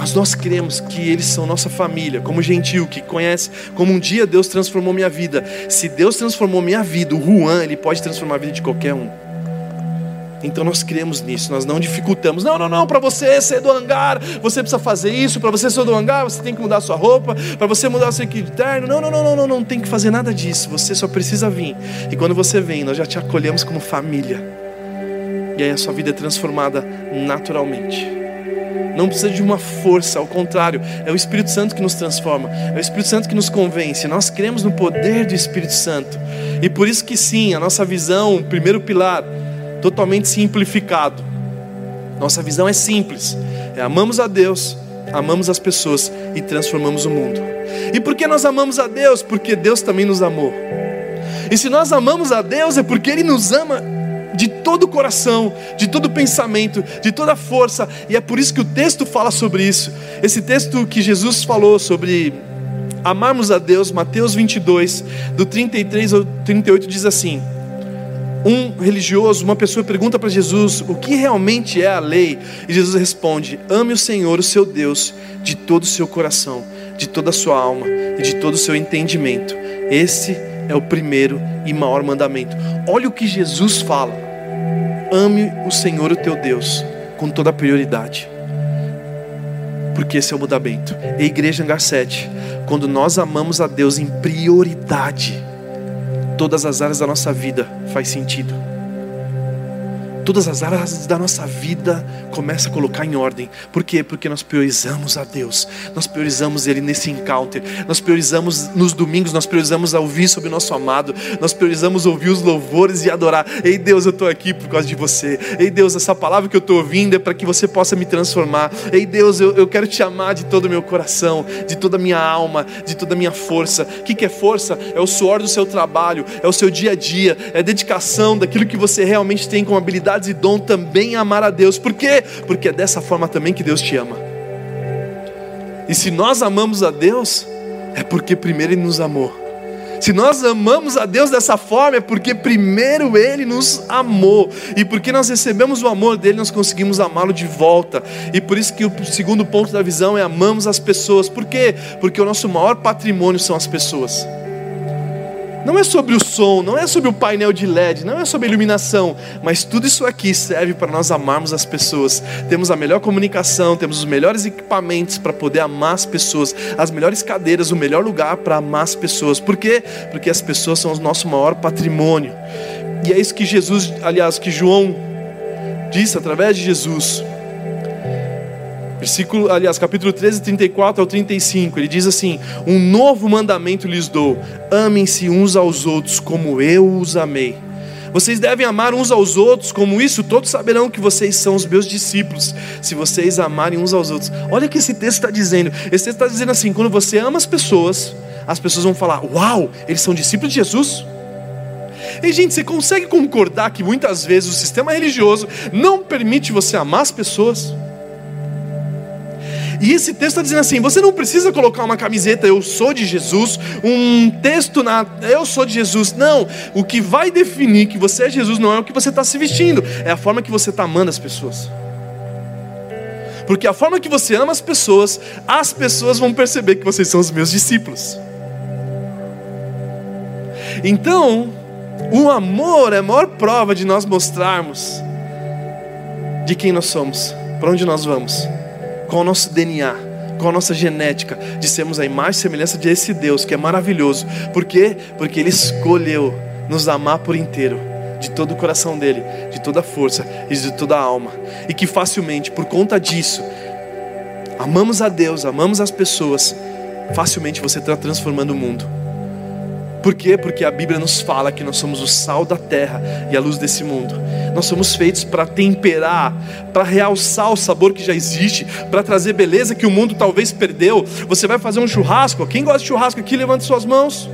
mas nós cremos que eles são nossa família, como gentil, que conhece como um dia Deus transformou minha vida. Se Deus transformou minha vida, o Juan, ele pode transformar a vida de qualquer um. Então nós cremos nisso, nós não dificultamos. Não, não, não, para você ser do hangar, você precisa fazer isso. Para você ser do hangar, você tem que mudar sua roupa. Para você mudar o seu terno. Não, não, não, não, não, não tem que fazer nada disso. Você só precisa vir. E quando você vem, nós já te acolhemos como família. E aí a sua vida é transformada naturalmente não precisa de uma força, ao contrário, é o Espírito Santo que nos transforma, é o Espírito Santo que nos convence. Nós cremos no poder do Espírito Santo, e por isso que sim, a nossa visão, primeiro pilar, totalmente simplificado. Nossa visão é simples: é amamos a Deus, amamos as pessoas e transformamos o mundo. E por que nós amamos a Deus? Porque Deus também nos amou. E se nós amamos a Deus é porque Ele nos ama de todo o coração, de todo o pensamento, de toda a força, e é por isso que o texto fala sobre isso. Esse texto que Jesus falou sobre amarmos a Deus, Mateus 22, do 33 ao 38, diz assim: um religioso, uma pessoa pergunta para Jesus o que realmente é a lei, e Jesus responde: ame o Senhor, o seu Deus, de todo o seu coração, de toda a sua alma e de todo o seu entendimento. Esse é o primeiro e maior mandamento. Olha o que Jesus fala: ame o Senhor, o teu Deus, com toda a prioridade. Porque esse é o mandamento. E a igreja Angar 7, quando nós amamos a Deus em prioridade, todas as áreas da nossa vida faz sentido. Todas as áreas da nossa vida começa a colocar em ordem. Por quê? Porque nós priorizamos a Deus. Nós priorizamos Ele nesse encounter. Nós priorizamos nos domingos, nós priorizamos ouvir sobre o nosso amado. Nós priorizamos ouvir os louvores e adorar. Ei Deus, eu estou aqui por causa de você. Ei Deus, essa palavra que eu estou ouvindo é para que você possa me transformar. Ei Deus, eu, eu quero te amar de todo o meu coração, de toda a minha alma, de toda a minha força. O que, que é força? É o suor do seu trabalho, é o seu dia a dia, é a dedicação daquilo que você realmente tem como habilidade e dom também amar a Deus. Por quê? Porque é dessa forma também que Deus te ama. E se nós amamos a Deus, é porque primeiro Ele nos amou. Se nós amamos a Deus dessa forma, é porque primeiro Ele nos amou. E porque nós recebemos o amor dele, nós conseguimos amá-lo de volta. E por isso que o segundo ponto da visão é amamos as pessoas. Por quê? Porque o nosso maior patrimônio são as pessoas. Não é sobre o som, não é sobre o painel de LED, não é sobre a iluminação, mas tudo isso aqui serve para nós amarmos as pessoas. Temos a melhor comunicação, temos os melhores equipamentos para poder amar as pessoas, as melhores cadeiras, o melhor lugar para amar as pessoas. Por quê? Porque as pessoas são o nosso maior patrimônio. E é isso que Jesus, aliás, que João disse através de Jesus. Versículo, aliás, capítulo 13, 34 ao 35, ele diz assim: Um novo mandamento lhes dou: amem-se uns aos outros como eu os amei. Vocês devem amar uns aos outros, como isso todos saberão que vocês são os meus discípulos, se vocês amarem uns aos outros. Olha o que esse texto está dizendo. Esse texto está dizendo assim: quando você ama as pessoas, as pessoas vão falar: Uau, eles são discípulos de Jesus. E gente, você consegue concordar que muitas vezes o sistema religioso não permite você amar as pessoas? E esse texto está dizendo assim: você não precisa colocar uma camiseta, eu sou de Jesus, um texto na eu sou de Jesus. Não, o que vai definir que você é Jesus não é o que você está se vestindo, é a forma que você está amando as pessoas. Porque a forma que você ama as pessoas, as pessoas vão perceber que vocês são os meus discípulos. Então, o amor é a maior prova de nós mostrarmos de quem nós somos, para onde nós vamos qual o nosso DNA, qual a nossa genética, de sermos a imagem e semelhança de esse Deus que é maravilhoso. Por quê? Porque Ele escolheu nos amar por inteiro, de todo o coração dele, de toda a força e de toda a alma. E que facilmente, por conta disso, amamos a Deus, amamos as pessoas, facilmente você está transformando o mundo. Por quê? Porque a Bíblia nos fala que nós somos o sal da terra e a luz desse mundo. Nós somos feitos para temperar, para realçar o sabor que já existe, para trazer beleza que o mundo talvez perdeu. Você vai fazer um churrasco? Quem gosta de churrasco aqui, levante suas mãos.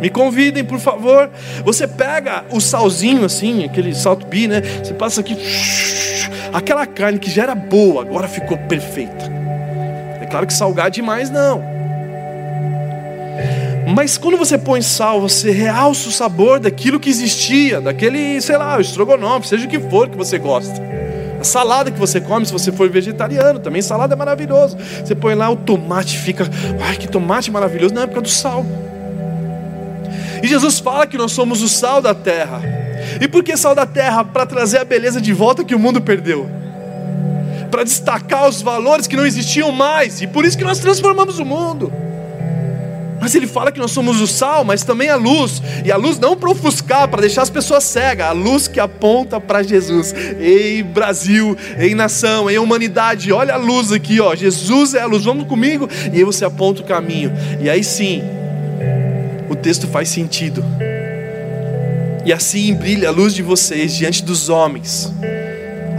Me convidem, por favor. Você pega o salzinho assim, aquele salto bi, né? Você passa aqui, aquela carne que já era boa, agora ficou perfeita. É claro que salgar demais não. Mas quando você põe sal, você realça o sabor daquilo que existia, daquele, sei lá, o estrogonofe, seja o que for que você gosta. A salada que você come, se você for vegetariano, também salada é maravilhoso. Você põe lá o tomate, fica, ai que tomate maravilhoso, não é por causa do sal. E Jesus fala que nós somos o sal da terra. E por que sal da terra? Para trazer a beleza de volta que o mundo perdeu. Para destacar os valores que não existiam mais. E por isso que nós transformamos o mundo. Mas ele fala que nós somos o sal, mas também a luz. E a luz não para ofuscar, para deixar as pessoas cegas. A luz que aponta para Jesus. Ei, Brasil, ei, nação, ei, humanidade, olha a luz aqui, ó. Jesus é a luz, vamos comigo. E aí você aponta o caminho. E aí sim, o texto faz sentido. E assim brilha a luz de vocês diante dos homens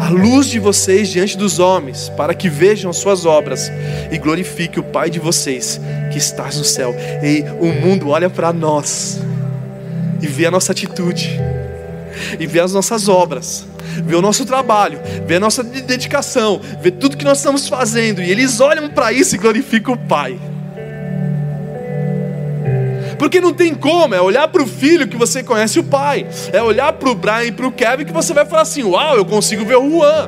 a luz de vocês diante dos homens, para que vejam suas obras e glorifique o Pai de vocês que está no céu. E o mundo olha para nós e vê a nossa atitude. e vê as nossas obras, vê o nosso trabalho, vê a nossa dedicação, vê tudo que nós estamos fazendo, e eles olham para isso e glorificam o Pai. Porque não tem como, é olhar para o filho que você conhece o pai, é olhar para o Brian e para o Kevin que você vai falar assim: Uau, eu consigo ver o Juan.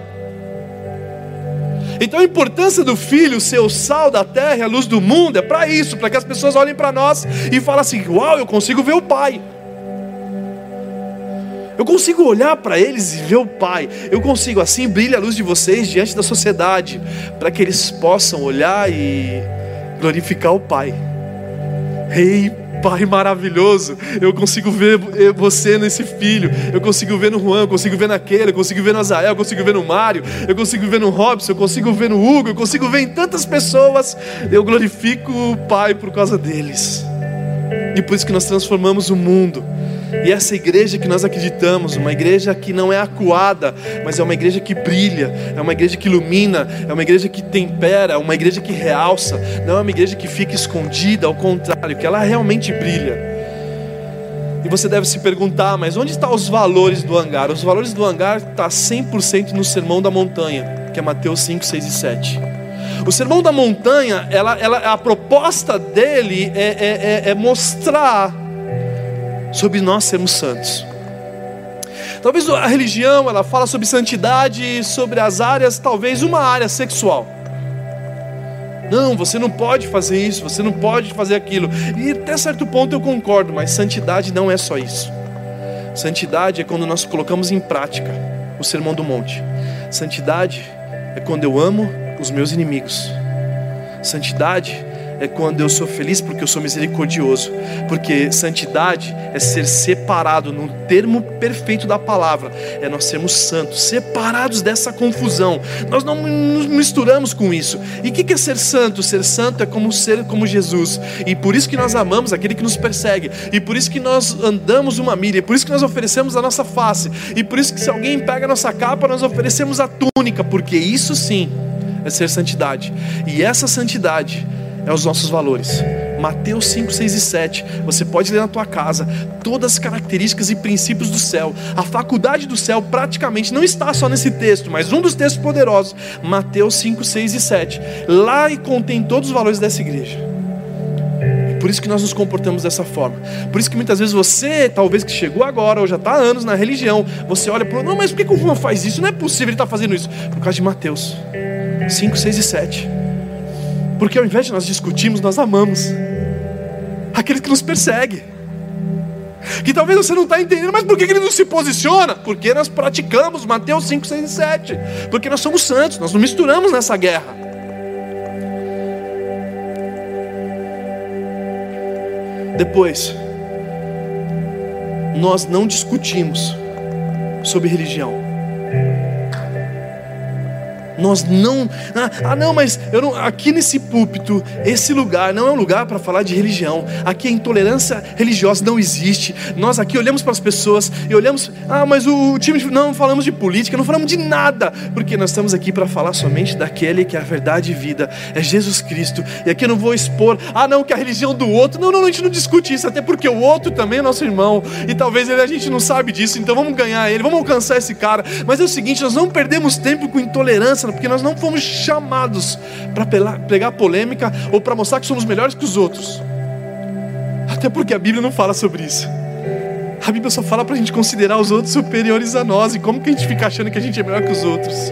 Então a importância do filho ser o sal da terra e a luz do mundo é para isso, para que as pessoas olhem para nós e falem assim: Uau, eu consigo ver o pai. Eu consigo olhar para eles e ver o Pai. Eu consigo, assim brilha a luz de vocês diante da sociedade, para que eles possam olhar e glorificar o Pai. Ei, Pai maravilhoso, eu consigo ver você nesse filho, eu consigo ver no Juan, eu consigo ver naquele, eu consigo ver no Azael, eu consigo ver no Mário, eu consigo ver no Robson, eu consigo ver no Hugo, eu consigo ver em tantas pessoas, eu glorifico o Pai por causa deles. E por isso que nós transformamos o mundo. E essa igreja que nós acreditamos, uma igreja que não é acuada, mas é uma igreja que brilha, é uma igreja que ilumina, é uma igreja que tempera, é uma igreja que realça, não é uma igreja que fica escondida, ao contrário, que ela realmente brilha. E você deve se perguntar, mas onde estão os valores do hangar? Os valores do hangar estão tá 100% no Sermão da Montanha, que é Mateus 5, 6 e 7. O Sermão da Montanha, ela, ela, a proposta dele é, é, é, é mostrar sobre nós sermos santos. Talvez a religião ela fala sobre santidade, sobre as áreas, talvez uma área sexual. Não, você não pode fazer isso, você não pode fazer aquilo. E até certo ponto eu concordo, mas santidade não é só isso. Santidade é quando nós colocamos em prática o sermão do monte. Santidade é quando eu amo os meus inimigos. Santidade é quando eu sou feliz porque eu sou misericordioso. Porque santidade é ser separado, no termo perfeito da palavra, é nós sermos santos, separados dessa confusão. Nós não nos misturamos com isso. E o que é ser santo? Ser santo é como ser como Jesus. E por isso que nós amamos aquele que nos persegue. E por isso que nós andamos uma milha. E por isso que nós oferecemos a nossa face. E por isso que se alguém pega a nossa capa, nós oferecemos a túnica. Porque isso sim é ser santidade. E essa santidade é os nossos valores. Mateus 5, 6 e 7. Você pode ler na tua casa todas as características e princípios do céu. A faculdade do céu praticamente não está só nesse texto, mas um dos textos poderosos, Mateus 5, 6 e 7. Lá e contém todos os valores dessa igreja. Por isso que nós nos comportamos dessa forma. Por isso que muitas vezes você, talvez que chegou agora ou já está há anos na religião, você olha para não, mas por que o Juan faz isso? Não é possível ele estar tá fazendo isso. Por causa de Mateus 5, 6 e 7. Porque ao invés de nós discutirmos, nós amamos aquele que nos persegue. Que talvez você não está entendendo, mas por que ele não se posiciona? Porque nós praticamos Mateus 5, 6 e 7. Porque nós somos santos, nós não misturamos nessa guerra. Depois, nós não discutimos sobre religião. Nós não, ah, ah, não, mas eu não, aqui nesse púlpito, esse lugar não é um lugar para falar de religião. Aqui a intolerância religiosa não existe. Nós aqui olhamos para as pessoas e olhamos, ah, mas o, o time não falamos de política, não falamos de nada, porque nós estamos aqui para falar somente daquele que é a verdade e vida, é Jesus Cristo. E aqui eu não vou expor, ah, não, que a religião do outro. Não, não, a gente não discute isso, até porque o outro também é nosso irmão e talvez ele, a gente não sabe disso. Então vamos ganhar ele, vamos alcançar esse cara. Mas é o seguinte, nós não perdemos tempo com intolerância porque nós não fomos chamados para pegar polêmica ou para mostrar que somos melhores que os outros. Até porque a Bíblia não fala sobre isso. A Bíblia só fala para a gente considerar os outros superiores a nós. E como que a gente fica achando que a gente é melhor que os outros?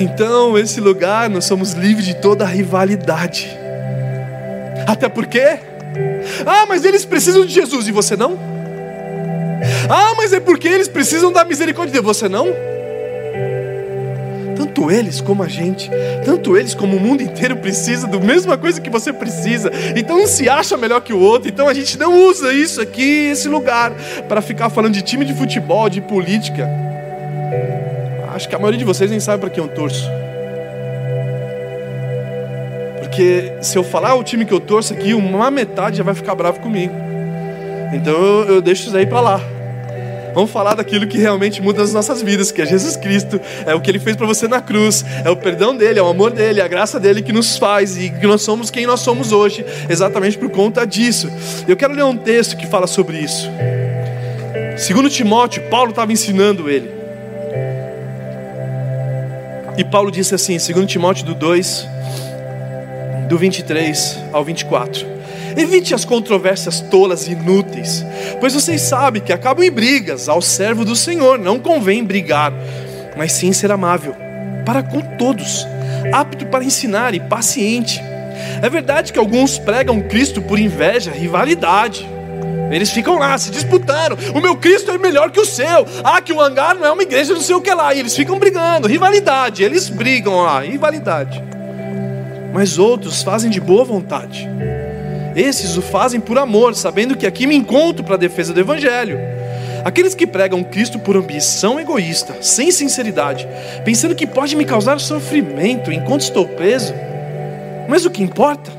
Então, esse lugar, nós somos livres de toda rivalidade. Até porque, ah, mas eles precisam de Jesus e você não? Ah, mas é porque eles precisam da misericórdia de Deus, você não? Tanto eles como a gente, tanto eles como o mundo inteiro precisa da mesma coisa que você precisa. Então não se acha melhor que o outro. Então a gente não usa isso aqui, esse lugar, para ficar falando de time de futebol, de política. Acho que a maioria de vocês nem sabe para quem eu torço. Porque se eu falar o time que eu torço aqui, uma metade já vai ficar bravo comigo. Então eu, eu deixo isso aí para lá. Vamos falar daquilo que realmente muda as nossas vidas, que é Jesus Cristo, é o que Ele fez para você na cruz, é o perdão dele, é o amor dele, é a graça dele que nos faz e que nós somos quem nós somos hoje, exatamente por conta disso. Eu quero ler um texto que fala sobre isso. Segundo Timóteo, Paulo estava ensinando ele. E Paulo disse assim, segundo Timóteo do 2, do 23 ao 24. Evite as controvérsias tolas e inúteis, pois vocês sabem que acabam em brigas. Ao servo do Senhor não convém brigar, mas sim ser amável para com todos, apto para ensinar e paciente. É verdade que alguns pregam Cristo por inveja, rivalidade. Eles ficam lá se disputando. O meu Cristo é melhor que o seu. Ah, que o hangar não é uma igreja, não sei o que lá. E eles ficam brigando, rivalidade. Eles brigam lá, rivalidade. Mas outros fazem de boa vontade esses o fazem por amor, sabendo que aqui me encontro para a defesa do Evangelho. Aqueles que pregam Cristo por ambição egoísta, sem sinceridade, pensando que pode me causar sofrimento enquanto estou preso. Mas o que importa?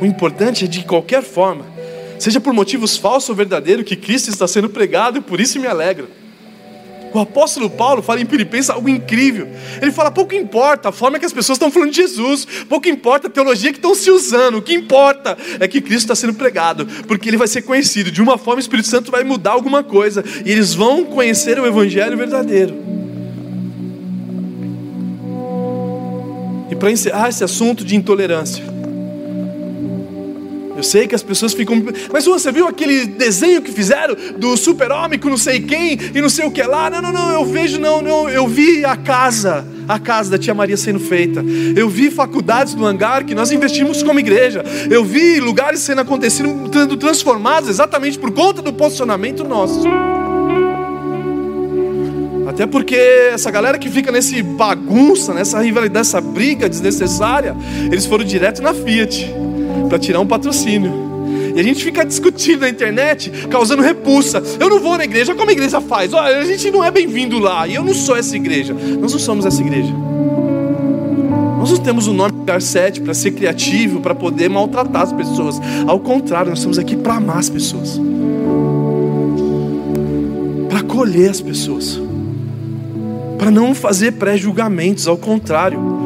O importante é de qualquer forma, seja por motivos falsos ou verdadeiros, que Cristo está sendo pregado e por isso me alegro. O apóstolo Paulo fala em Filipenses algo incrível. Ele fala: pouco importa a forma que as pessoas estão falando de Jesus, pouco importa a teologia que estão se usando, o que importa é que Cristo está sendo pregado, porque ele vai ser conhecido. De uma forma, o Espírito Santo vai mudar alguma coisa, e eles vão conhecer o Evangelho verdadeiro. E para encerrar esse assunto de intolerância, eu sei que as pessoas ficam. Mas você viu aquele desenho que fizeram do super-homem com não sei quem e não sei o que lá? Não, não, não, eu vejo, não, não. Eu vi a casa, a casa da tia Maria sendo feita. Eu vi faculdades no hangar que nós investimos como igreja. Eu vi lugares sendo acontecido, sendo transformados exatamente por conta do posicionamento nosso. Até porque essa galera que fica nesse bagunça, nessa rivalidade, nessa briga desnecessária, eles foram direto na Fiat para tirar um patrocínio. E a gente fica discutindo na internet, causando repulsa. Eu não vou na igreja, como a igreja faz? Olha, a gente não é bem-vindo lá. E eu não sou essa igreja. Nós não somos essa igreja. Nós não temos o um nome Garcete para ser criativo, para poder maltratar as pessoas. Ao contrário, nós estamos aqui para amar as pessoas. Para acolher as pessoas. Para não fazer pré-julgamentos, ao contrário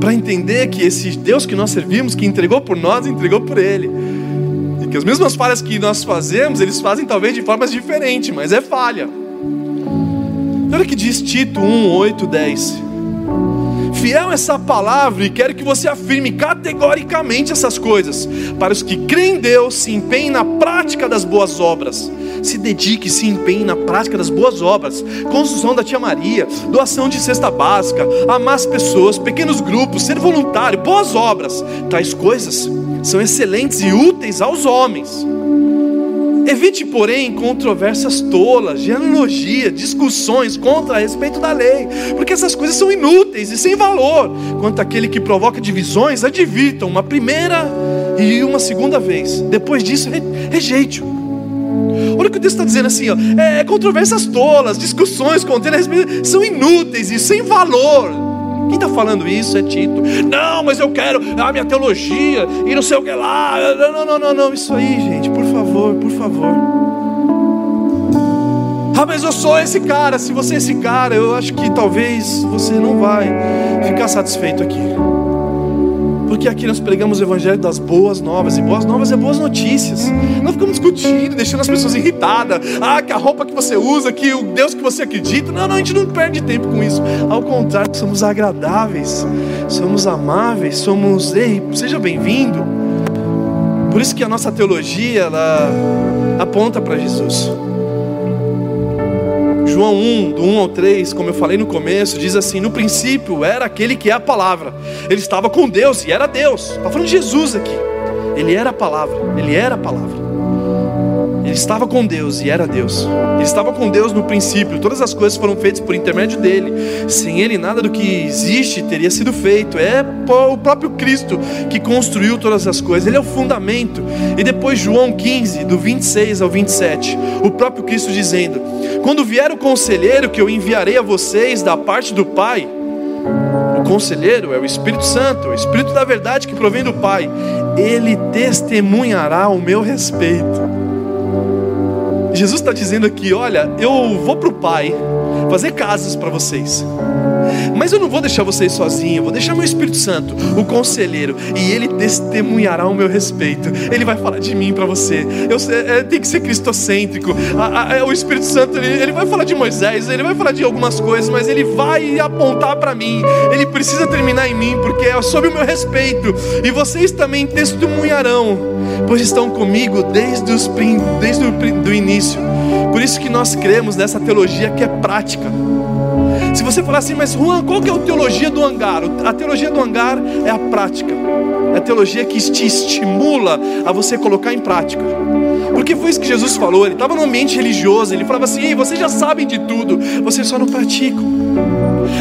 para entender que esse Deus que nós servimos, que entregou por nós, entregou por Ele. E que as mesmas falhas que nós fazemos, eles fazem talvez de formas diferentes, mas é falha. Olha o que diz Tito 1, 8, 10. Fiel essa palavra e quero que você afirme categoricamente essas coisas, para os que creem em Deus se empenhem na prática das boas obras se dedique, se empenhe na prática das boas obras, construção da tia Maria, doação de cesta básica, amar as pessoas, pequenos grupos, ser voluntário, boas obras. Tais coisas são excelentes e úteis aos homens. Evite, porém, controvérsias tolas, genealogia, discussões contra a respeito da lei, porque essas coisas são inúteis e sem valor. Quanto aquele que provoca divisões, advirtam uma primeira e uma segunda vez. Depois disso, rejeite-o. Olha o que o texto está dizendo assim, ó, é, controvérsias tolas, discussões contendo são inúteis e sem valor. Quem está falando isso é Tito. Não, mas eu quero a minha teologia e não sei o que lá. Não, não, não, não, não. Isso aí, gente, por favor, por favor. Ah, mas eu sou esse cara. Se você é esse cara, eu acho que talvez você não vai ficar satisfeito aqui. Porque aqui nós pregamos o evangelho das boas novas, e boas novas é boas notícias. Não ficamos discutindo, deixando as pessoas irritadas. Ah, que a roupa que você usa, que o Deus que você acredita. Não, não, a gente não perde tempo com isso. Ao contrário, somos agradáveis, somos amáveis, somos, ei, seja bem-vindo. Por isso que a nossa teologia, ela aponta para Jesus. João 1, do 1 ao 3, como eu falei no começo, diz assim: No princípio era aquele que é a palavra, ele estava com Deus e era Deus. Está falando de Jesus aqui. Ele era a palavra, ele era a palavra. Estava com Deus e era Deus. Ele estava com Deus no princípio, todas as coisas foram feitas por intermédio dele. Sem ele, nada do que existe teria sido feito. É o próprio Cristo que construiu todas as coisas, ele é o fundamento. E depois, João 15, do 26 ao 27, o próprio Cristo dizendo: Quando vier o conselheiro que eu enviarei a vocês da parte do Pai, o conselheiro é o Espírito Santo, o Espírito da verdade que provém do Pai, ele testemunhará o meu respeito Jesus está dizendo aqui: olha, eu vou para o Pai fazer casas para vocês. Mas eu não vou deixar vocês sozinhos, eu vou deixar meu Espírito Santo, o conselheiro, e ele testemunhará o meu respeito. Ele vai falar de mim para você. Eu, é, tem que ser cristocêntrico. A, a, o Espírito Santo, ele, ele, vai falar de Moisés, ele vai falar de algumas coisas, mas ele vai apontar para mim. Ele precisa terminar em mim, porque é sob o meu respeito. E vocês também testemunharão, pois estão comigo desde, os, desde o do início. Por isso que nós cremos nessa teologia que é prática. Se você falar assim, mas Juan, qual que é a teologia do hangar? A teologia do hangar é a prática. É a teologia que te estimula a você colocar em prática. Porque foi isso que Jesus falou. Ele estava no ambiente religioso. Ele falava assim: Ei, vocês já sabem de tudo, vocês só não praticam.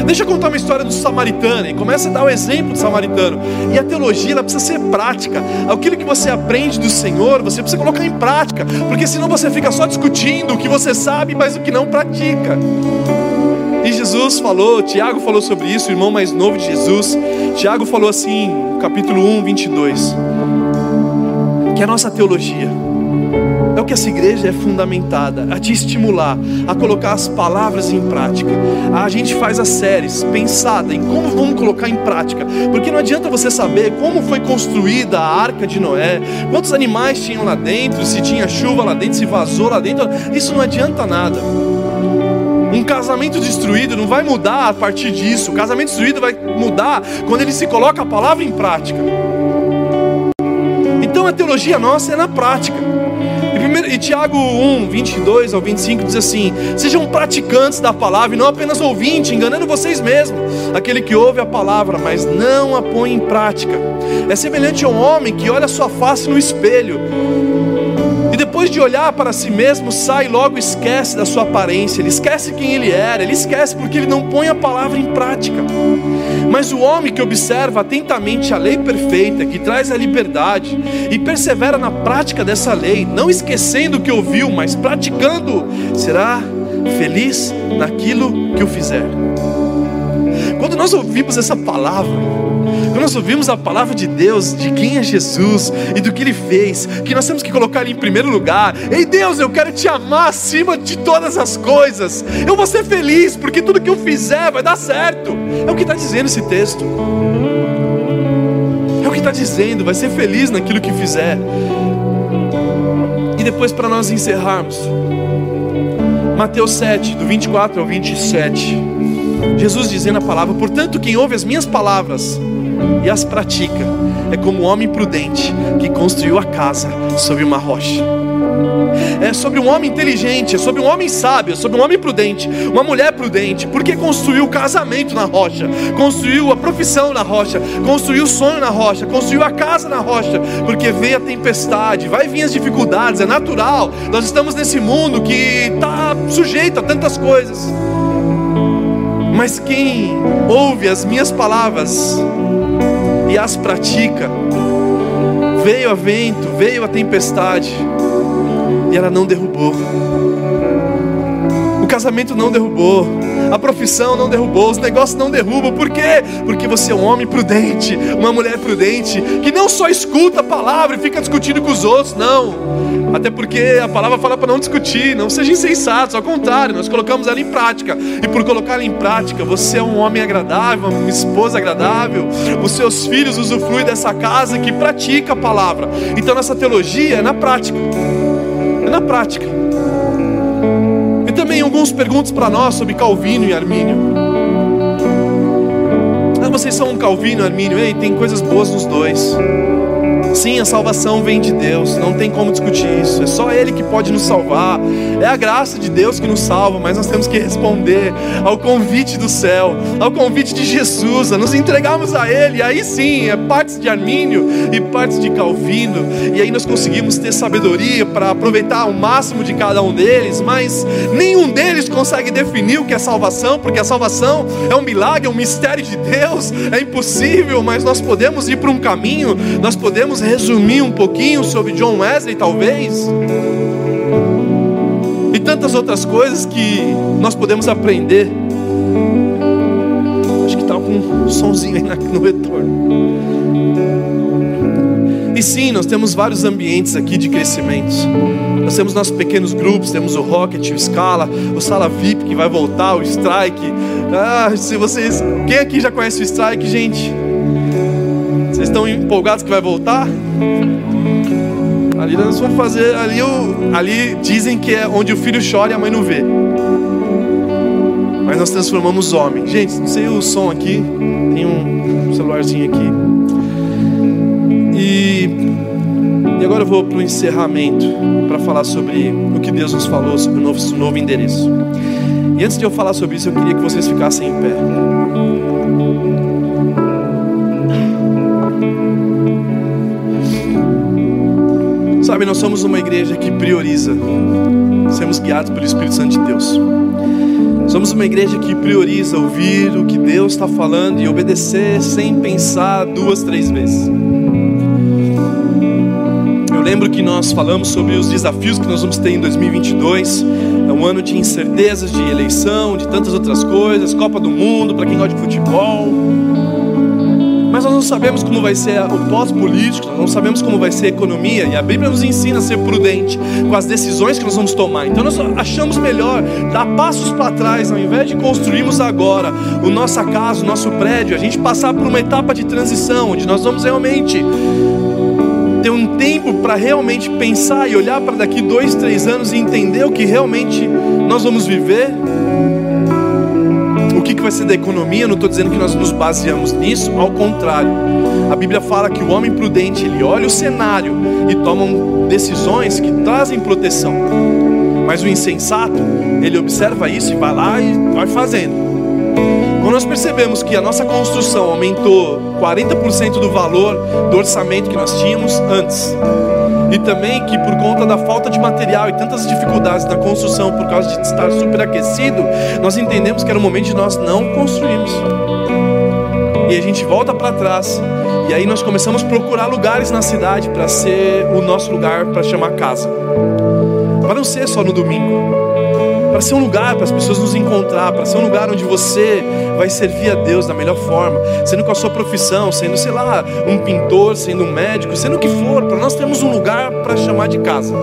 Deixa eu contar uma história do samaritano. E começa a dar o exemplo do samaritano. E a teologia ela precisa ser prática. Aquilo que você aprende do Senhor, você precisa colocar em prática. Porque senão você fica só discutindo o que você sabe, mas o que não pratica. E Jesus falou, Tiago falou sobre isso, o irmão mais novo de Jesus. Tiago falou assim, capítulo 1, 22, que a nossa teologia é o que essa igreja é fundamentada, a te estimular a colocar as palavras em prática. A gente faz as séries pensada em como vamos colocar em prática, porque não adianta você saber como foi construída a arca de Noé, quantos animais tinham lá dentro, se tinha chuva lá dentro, se vazou lá dentro, isso não adianta nada. Um casamento destruído não vai mudar a partir disso. O casamento destruído vai mudar quando ele se coloca a palavra em prática. Então a teologia nossa é na prática. E, primeiro, e Tiago 1, 22 ao 25 diz assim: Sejam praticantes da palavra e não apenas ouvintes, enganando vocês mesmos. Aquele que ouve a palavra, mas não a põe em prática, é semelhante a um homem que olha sua face no espelho depois de olhar para si mesmo, sai logo esquece da sua aparência, ele esquece quem ele era, ele esquece porque ele não põe a palavra em prática. Mas o homem que observa atentamente a lei perfeita, que traz a liberdade, e persevera na prática dessa lei, não esquecendo o que ouviu, mas praticando, será feliz naquilo que o fizer. Quando nós ouvimos essa palavra, quando nós ouvimos a palavra de Deus, de quem é Jesus e do que Ele fez, que nós temos que colocar Ele em primeiro lugar. Ei Deus, eu quero te amar acima de todas as coisas. Eu vou ser feliz, porque tudo que eu fizer vai dar certo. É o que está dizendo esse texto. É o que está dizendo, vai ser feliz naquilo que fizer. E depois, para nós encerrarmos, Mateus 7, do 24 ao 27. Jesus dizendo a palavra: Portanto, quem ouve as minhas palavras e as pratica, é como o homem prudente que construiu a casa sobre uma rocha. É sobre um homem inteligente, é sobre um homem sábio, é sobre um homem prudente, uma mulher prudente, porque construiu o casamento na rocha, construiu a profissão na rocha, construiu o sonho na rocha, construiu a casa na rocha, porque veio a tempestade, vai vir as dificuldades, é natural. Nós estamos nesse mundo que está sujeito a tantas coisas. Mas quem ouve as minhas palavras e as pratica. Veio a vento, veio a tempestade e ela não derrubou. O casamento não derrubou, a profissão não derrubou, os negócios não derrubam. Por quê? Porque você é um homem prudente, uma mulher prudente, que não só escuta a palavra e fica discutindo com os outros, não. Até porque a palavra fala para não discutir, não seja insensato, ao contrário, nós colocamos ela em prática. E por colocar ela em prática, você é um homem agradável, uma esposa agradável, os seus filhos usufruem dessa casa que pratica a palavra. Então nossa teologia é na prática. É na prática também alguns perguntas para nós sobre Calvino e Armínio. Ah, vocês são um Calvino e Armínio? Ei, tem coisas boas nos dois. Sim, a salvação vem de Deus, não tem como discutir isso. É só Ele que pode nos salvar. É a graça de Deus que nos salva, mas nós temos que responder ao convite do céu, ao convite de Jesus, a nos entregarmos a Ele. Aí sim, é partes de Armínio e partes de Calvino, e aí nós conseguimos ter sabedoria para aproveitar o máximo de cada um deles, mas nenhum deles consegue definir o que é salvação, porque a salvação é um milagre, é um mistério de Deus, é impossível, mas nós podemos ir para um caminho, nós podemos resumir um pouquinho sobre John Wesley, talvez? E tantas outras coisas que nós podemos aprender. Acho que está com um sonzinho aí no retorno. E sim, nós temos vários ambientes aqui de crescimento. Nós temos nossos pequenos grupos, temos o Rocket, o Scala, o Sala VIP que vai voltar, o Strike. Ah, se vocês. Quem aqui já conhece o Strike, gente? Estão empolgados que vai voltar? Ali nós vamos fazer. Ali, ali dizem que é onde o filho chora e a mãe não vê. Mas nós transformamos homem. Gente, não sei o som aqui. Tem um celularzinho aqui. E, e agora eu vou para o encerramento para falar sobre o que Deus nos falou sobre o novo, novo endereço. E antes de eu falar sobre isso, eu queria que vocês ficassem em pé. Sabe, nós somos uma igreja que prioriza sermos guiados pelo Espírito Santo de Deus. Somos uma igreja que prioriza ouvir o que Deus está falando e obedecer sem pensar duas, três vezes. Eu lembro que nós falamos sobre os desafios que nós vamos ter em 2022. É um ano de incertezas, de eleição, de tantas outras coisas, Copa do Mundo, para quem gosta de futebol mas nós não sabemos como vai ser o pós-político, nós não sabemos como vai ser a economia, e a Bíblia nos ensina a ser prudente com as decisões que nós vamos tomar. Então nós achamos melhor dar passos para trás, ao invés de construirmos agora o nossa casa, o nosso prédio, a gente passar por uma etapa de transição, onde nós vamos realmente ter um tempo para realmente pensar e olhar para daqui dois, três anos e entender o que realmente nós vamos viver que, que vai ser da economia, não estou dizendo que nós nos baseamos nisso, ao contrário. A Bíblia fala que o homem prudente, ele olha o cenário e toma decisões que trazem proteção. Mas o insensato, ele observa isso e vai lá e vai fazendo. Quando nós percebemos que a nossa construção aumentou 40% do valor do orçamento que nós tínhamos antes, e também que por conta da falta de material e tantas dificuldades na construção, por causa de estar superaquecido, nós entendemos que era o momento de nós não construirmos. E a gente volta para trás, e aí nós começamos a procurar lugares na cidade para ser o nosso lugar para chamar casa. Para não ser só no domingo, para ser um lugar para as pessoas nos encontrar, para ser um lugar onde você vai servir a Deus da melhor forma, sendo com a sua profissão, sendo, sei lá, um pintor, sendo um médico, sendo o que for, para nós temos um lugar para chamar de casa.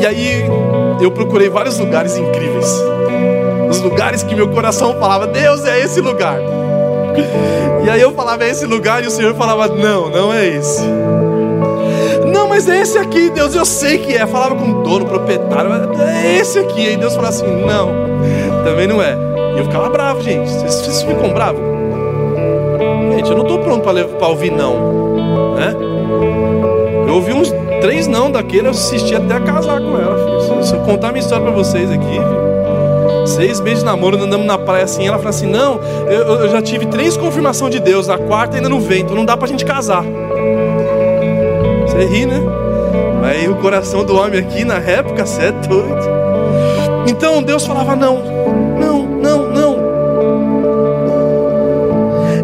E aí eu procurei vários lugares incríveis, os lugares que meu coração falava, Deus é esse lugar. E aí eu falava, é esse lugar, e o Senhor falava, não, não é esse. Mas é esse aqui, Deus, eu sei que é. Falava com o dono, proprietário, é esse aqui. Aí Deus falava assim: não, também não é. E eu ficava bravo, gente. Vocês, vocês ficam bravos? Gente, eu não estou pronto para ouvir não. Né? Eu ouvi uns três não daquele, eu assisti até casar com ela. Filho. Se eu contar minha história para vocês aqui, filho. seis meses de namoro, andamos na praia assim. Ela falou assim: Não, eu, eu já tive três confirmações de Deus, a quarta ainda não veio, então não dá para a gente casar. Você ri, né? Aí o coração do homem aqui na época, você é doido. Então Deus falava: Não, não, não, não.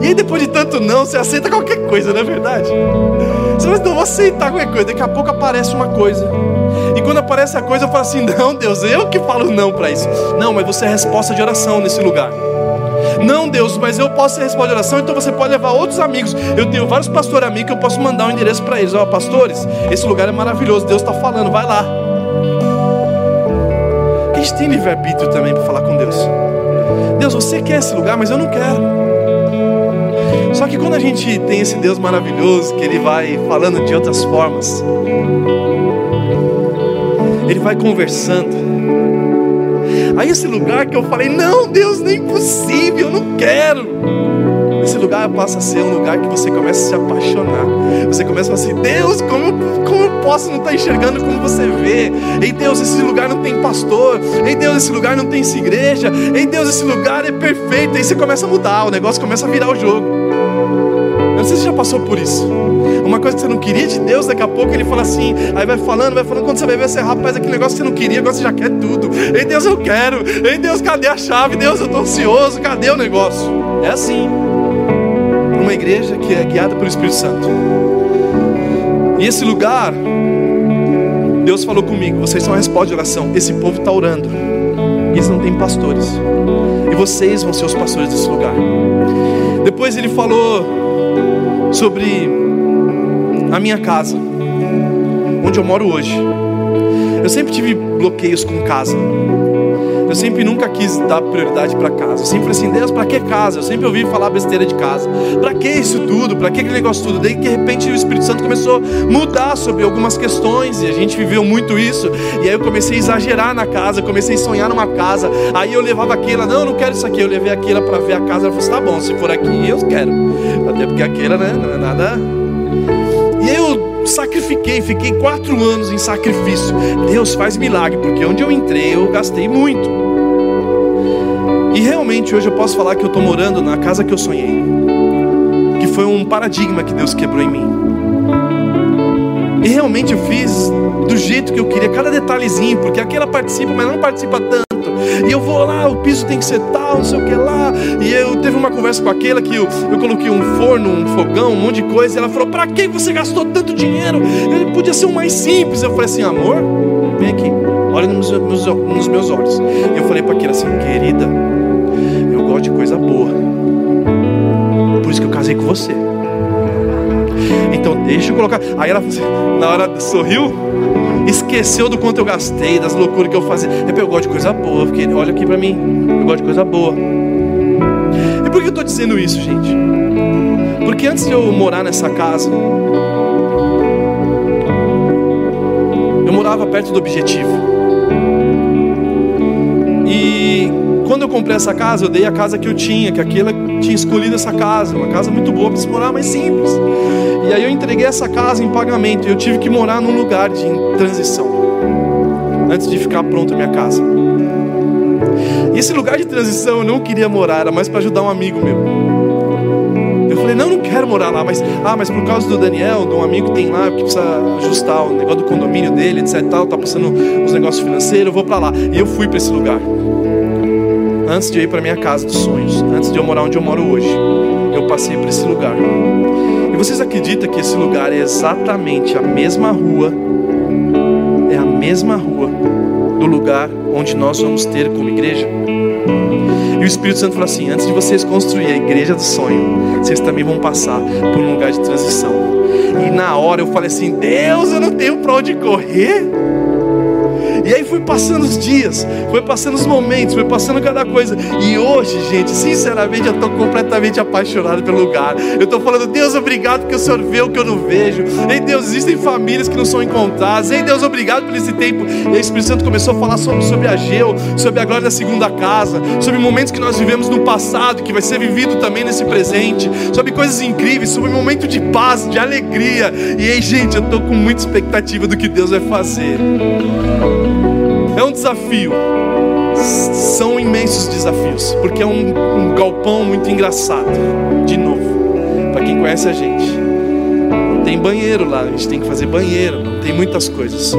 E aí depois de tanto não, você aceita qualquer coisa, não é verdade? Você vai, não vou aceitar qualquer coisa. Daqui a pouco aparece uma coisa. E quando aparece a coisa, eu falo assim: Não, Deus, eu que falo não para isso. Não, mas você é resposta de oração nesse lugar. Não, Deus, mas eu posso responder oração, então você pode levar outros amigos. Eu tenho vários pastores amigos que eu posso mandar um endereço para eles. Ó, pastores, esse lugar é maravilhoso, Deus está falando, vai lá. A gente tem livre-arbítrio também para falar com Deus. Deus, você quer esse lugar, mas eu não quero. Só que quando a gente tem esse Deus maravilhoso, que Ele vai falando de outras formas, Ele vai conversando, Aí esse lugar que eu falei, não, Deus, nem possível, eu não quero. Esse lugar passa a ser um lugar que você começa a se apaixonar. Você começa a falar assim, Deus, como como eu posso não estar enxergando como você vê? Ei Deus, esse lugar não tem pastor. Ei Deus, esse lugar não tem igreja. Ei Deus, esse lugar é perfeito. Aí você começa a mudar, o negócio começa a virar o jogo. Você já passou por isso. Uma coisa que você não queria de Deus, daqui a pouco ele fala assim, aí vai falando, vai falando, quando você vai ver, você, rapaz, aquele negócio que você não queria, agora você já quer tudo. Ei Deus, eu quero. Ei Deus, cadê a chave? Deus, eu estou ansioso, cadê o negócio? É assim. Uma igreja que é guiada pelo Espírito Santo. E esse lugar, Deus falou comigo, vocês são a resposta de oração. Esse povo está orando. Eles não têm pastores. E vocês vão ser os pastores desse lugar. Depois ele falou sobre a minha casa. onde eu moro hoje, eu sempre tive bloqueios com casa. Eu sempre nunca quis dar prioridade para casa. Eu sempre assim, Deus, para que casa? Eu sempre ouvi falar besteira de casa. Para que isso tudo? Para que aquele negócio tudo? Daí de repente o Espírito Santo começou a mudar sobre algumas questões e a gente viveu muito isso. E aí eu comecei a exagerar na casa, comecei a sonhar numa casa. Aí eu levava aquela, não, eu não quero isso aqui. Eu levei aquela para ver a casa. Ela falou assim, tá bom, se for aqui eu quero. Até porque aquela, né, não é nada. E aí eu sacrifiquei, fiquei quatro anos em sacrifício. Deus faz milagre, porque onde eu entrei eu gastei muito. E realmente hoje eu posso falar que eu estou morando na casa que eu sonhei, que foi um paradigma que Deus quebrou em mim. E realmente eu fiz do jeito que eu queria, cada detalhezinho, porque aquela participa, mas não participa tanto. E eu vou lá, o piso tem que ser tal, não sei o que lá. E eu teve uma conversa com aquela que eu, eu coloquei um forno, um fogão, um monte de coisa. E ela falou: Pra que você gastou tanto dinheiro? Ele podia ser o mais simples. Eu falei assim: Amor, vem aqui, olha nos meus, nos meus olhos. E eu falei para aquela assim: Querida, eu gosto de coisa boa. Por isso que eu casei com você. Então deixa eu colocar. Aí ela assim, na hora sorriu, esqueceu do quanto eu gastei, das loucuras que eu fazia. Eu gosto de coisa boa, porque olha aqui para mim, eu gosto de coisa boa. E por que eu estou dizendo isso, gente? Porque antes de eu morar nessa casa, eu morava perto do objetivo. E quando eu comprei essa casa, eu dei a casa que eu tinha, que aquela tinha escolhido essa casa, uma casa muito boa para se morar, mais simples. E aí eu entreguei essa casa em pagamento e eu tive que morar num lugar de transição antes de ficar pronta a minha casa. E esse lugar de transição eu não queria morar, era mais para ajudar um amigo meu. Eu falei, não, não quero morar lá, mas ah, mas por causa do Daniel, de um amigo que tem lá, que precisa ajustar o negócio do condomínio dele, etc, tal, tá passando uns negócios financeiros, eu vou para lá. E eu fui para esse lugar. Antes de eu ir para minha casa dos sonhos, antes de eu morar onde eu moro hoje, passei por esse lugar. E vocês acreditam que esse lugar é exatamente a mesma rua? É a mesma rua do lugar onde nós vamos ter como igreja? E o Espírito Santo falou assim: antes de vocês construir a igreja do sonho, vocês também vão passar por um lugar de transição. E na hora eu falei assim: Deus, eu não tenho para onde correr. E aí foi passando os dias, foi passando os momentos, foi passando cada coisa. E hoje, gente, sinceramente, eu estou completamente apaixonado pelo lugar. Eu estou falando, Deus, obrigado porque o Senhor vê o que eu não vejo. Ei, Deus, existem famílias que não são encontradas. Ei, Deus, obrigado por esse tempo. E o Espírito Santo começou a falar sobre, sobre a Geu, sobre a glória da segunda casa, sobre momentos que nós vivemos no passado, que vai ser vivido também nesse presente, sobre coisas incríveis, sobre um momento de paz, de alegria. E aí, gente, eu estou com muita expectativa do que Deus vai fazer. É um desafio. São imensos desafios, porque é um, um galpão muito engraçado. De novo, para quem conhece a gente, não tem banheiro lá, a gente tem que fazer banheiro, não tem muitas coisas.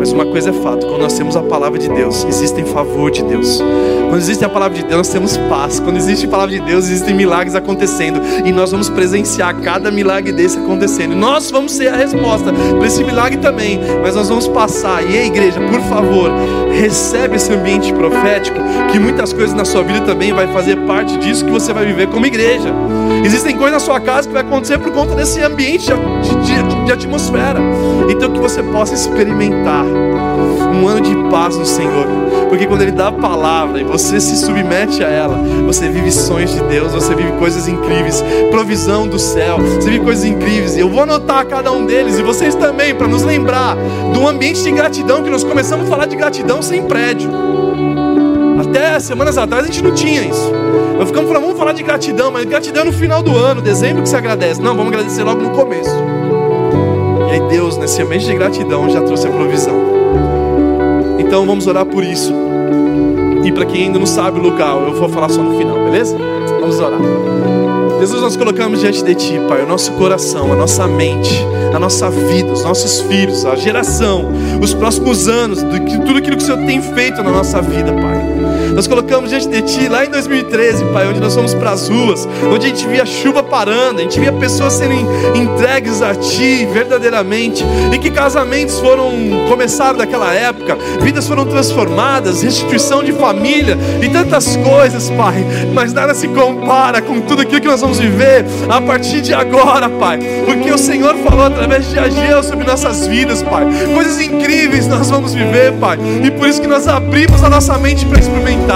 Mas uma coisa é fato: quando nós temos a palavra de Deus, existe favor de Deus. Quando existe a palavra de Deus, nós temos paz. Quando existe a palavra de Deus, existem milagres acontecendo. E nós vamos presenciar cada milagre desse acontecendo. Nós vamos ser a resposta para esse milagre também. Mas nós vamos passar. E a igreja, por favor, recebe esse ambiente profético. Que muitas coisas na sua vida também vai fazer parte disso que você vai viver como igreja. Existem coisas na sua casa que vai acontecer por conta desse ambiente de, de, de atmosfera. Então que você possa experimentar um ano de paz no Senhor. Porque quando Ele dá a palavra e você se submete a ela, você vive sonhos de Deus, você vive coisas incríveis, provisão do céu, você vive coisas incríveis. E eu vou anotar cada um deles e vocês também, para nos lembrar do ambiente de gratidão, que nós começamos a falar de gratidão sem prédio. Até semanas atrás a gente não tinha isso. Nós ficamos falando, vamos falar de gratidão, mas gratidão no final do ano, dezembro que se agradece. Não, vamos agradecer logo no começo. E aí Deus, nesse ambiente de gratidão, já trouxe a provisão. Então vamos orar por isso. E para quem ainda não sabe o local, eu vou falar só no final, beleza? Vamos orar. Jesus, nós colocamos diante de Ti, Pai, o nosso coração, a nossa mente, a nossa vida, os nossos filhos, a geração, os próximos anos, tudo aquilo que o Senhor tem feito na nossa vida, Pai. Nós colocamos diante de Ti lá em 2013, Pai, onde nós fomos para as ruas, onde a gente via chuva parando, a gente via pessoas sendo entregues a Ti verdadeiramente, e que casamentos foram começaram daquela época, vidas foram transformadas, restituição de família e tantas coisas, Pai. Mas nada se compara com tudo aquilo que nós vamos viver a partir de agora, Pai, porque o Senhor falou através de Ageu sobre nossas vidas, Pai. Coisas incríveis nós vamos viver, Pai, e por isso que nós abrimos a nossa mente para experimentar.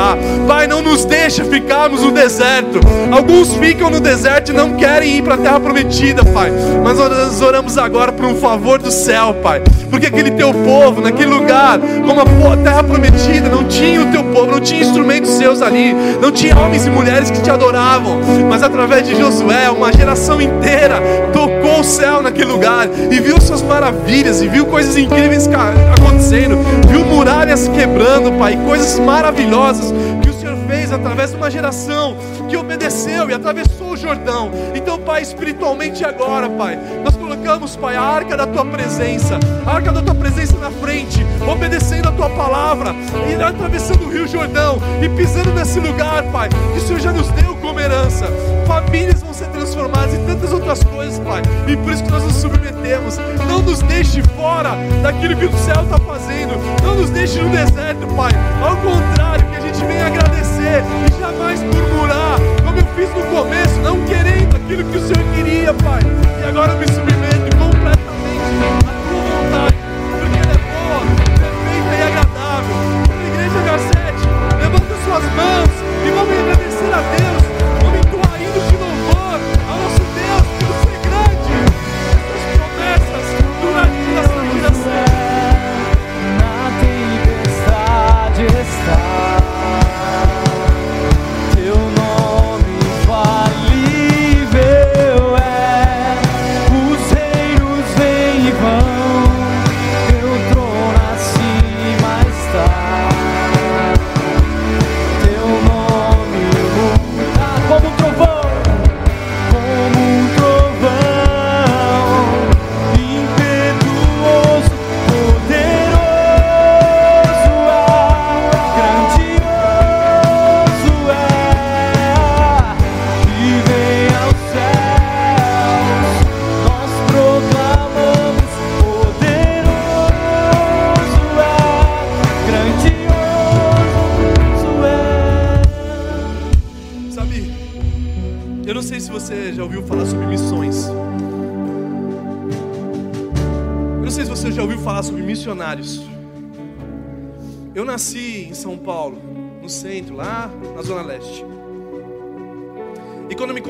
Pai, não nos deixa ficarmos no deserto. Alguns ficam no deserto e não querem ir para a terra prometida, Pai. Mas nós oramos agora por um favor do céu, Pai. Porque aquele teu povo, naquele lugar, como a terra prometida, não tinha o teu povo, não tinha instrumentos seus ali, não tinha homens e mulheres que te adoravam. Mas através de Josué, uma geração inteira tocou o céu naquele lugar e viu suas maravilhas, e viu coisas incríveis acontecendo, viu muralhas quebrando, Pai, coisas maravilhosas que o Senhor fez através de uma geração que obedeceu e atravessou o Jordão. Então, Pai, espiritualmente agora, Pai, nós colocamos, Pai, a arca da tua presença, a arca da tua presença na frente, obedecendo a tua palavra, e atravessando o Rio Jordão e pisando nesse lugar, Pai, que o Senhor já nos deu como herança. Famílias vão ser transformadas e tantas outras coisas, Pai. E por isso que nós nos submetemos. Não nos deixe fora daquilo que o céu está fazendo. Não nos deixe no deserto, Pai. Ao contrário, que a gente venha agradecer e jamais murmurar, como eu fiz no começo, não querendo aquilo que o Senhor queria, Pai. E agora eu me submeto completamente é. A igreja H7, levanta suas mãos e vamos agradecer a Deus.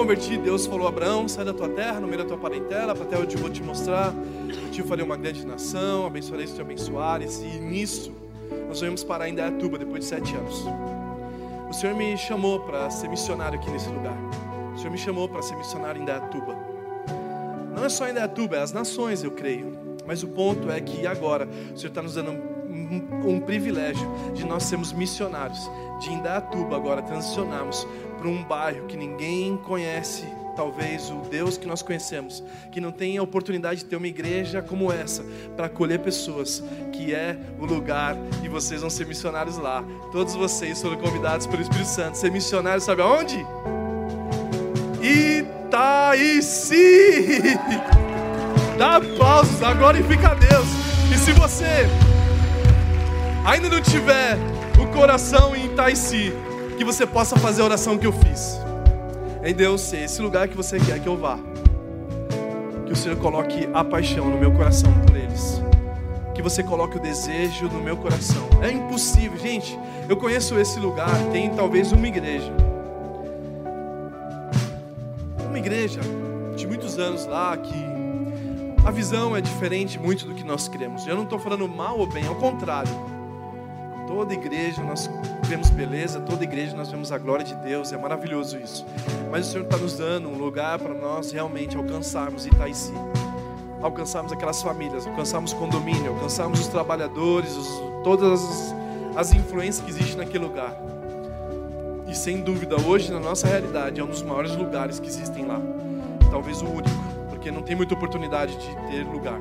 Converti, Deus falou: Abraão, sai da tua terra, no meio da tua parentela, para a terra onde eu vou te mostrar. Eu te farei uma grande nação, abençoarei se te abençoares. E nisso, nós vamos parar em Dayatuba depois de sete anos. O Senhor me chamou para ser missionário aqui nesse lugar. O Senhor me chamou para ser missionário em Dayatuba. Não é só em Dayatuba, é as nações, eu creio. Mas o ponto é que agora o Senhor está nos dando um, privilégio de nós sermos missionários, de em Dayatuba agora transicionarmos para um bairro que ninguém conhece, talvez o Deus que nós conhecemos, que não tem a oportunidade de ter uma igreja como essa para acolher pessoas, que é o lugar e vocês vão ser missionários lá. Todos vocês foram convidados pelo Espírito Santo ser missionários, sabe aonde? Itaici! Dá aplausos, glorifica a Deus. E se você ainda não tiver o coração em Itaici, que você possa fazer a oração que eu fiz. Em Deus, esse lugar que você quer que eu vá. Que o Senhor coloque a paixão no meu coração por eles. Que você coloque o desejo no meu coração. É impossível, gente. Eu conheço esse lugar, tem talvez uma igreja. Uma igreja de muitos anos lá que a visão é diferente muito do que nós cremos. Eu não estou falando mal ou bem, ao contrário. Toda igreja nós vemos beleza, toda igreja nós vemos a glória de Deus, é maravilhoso isso. Mas o Senhor está nos dando um lugar para nós realmente alcançarmos Itaici, alcançarmos aquelas famílias, alcançarmos condomínio, alcançarmos os trabalhadores, os, todas as, as influências que existem naquele lugar. E sem dúvida, hoje na nossa realidade é um dos maiores lugares que existem lá, talvez o único porque não tem muita oportunidade de ter lugar.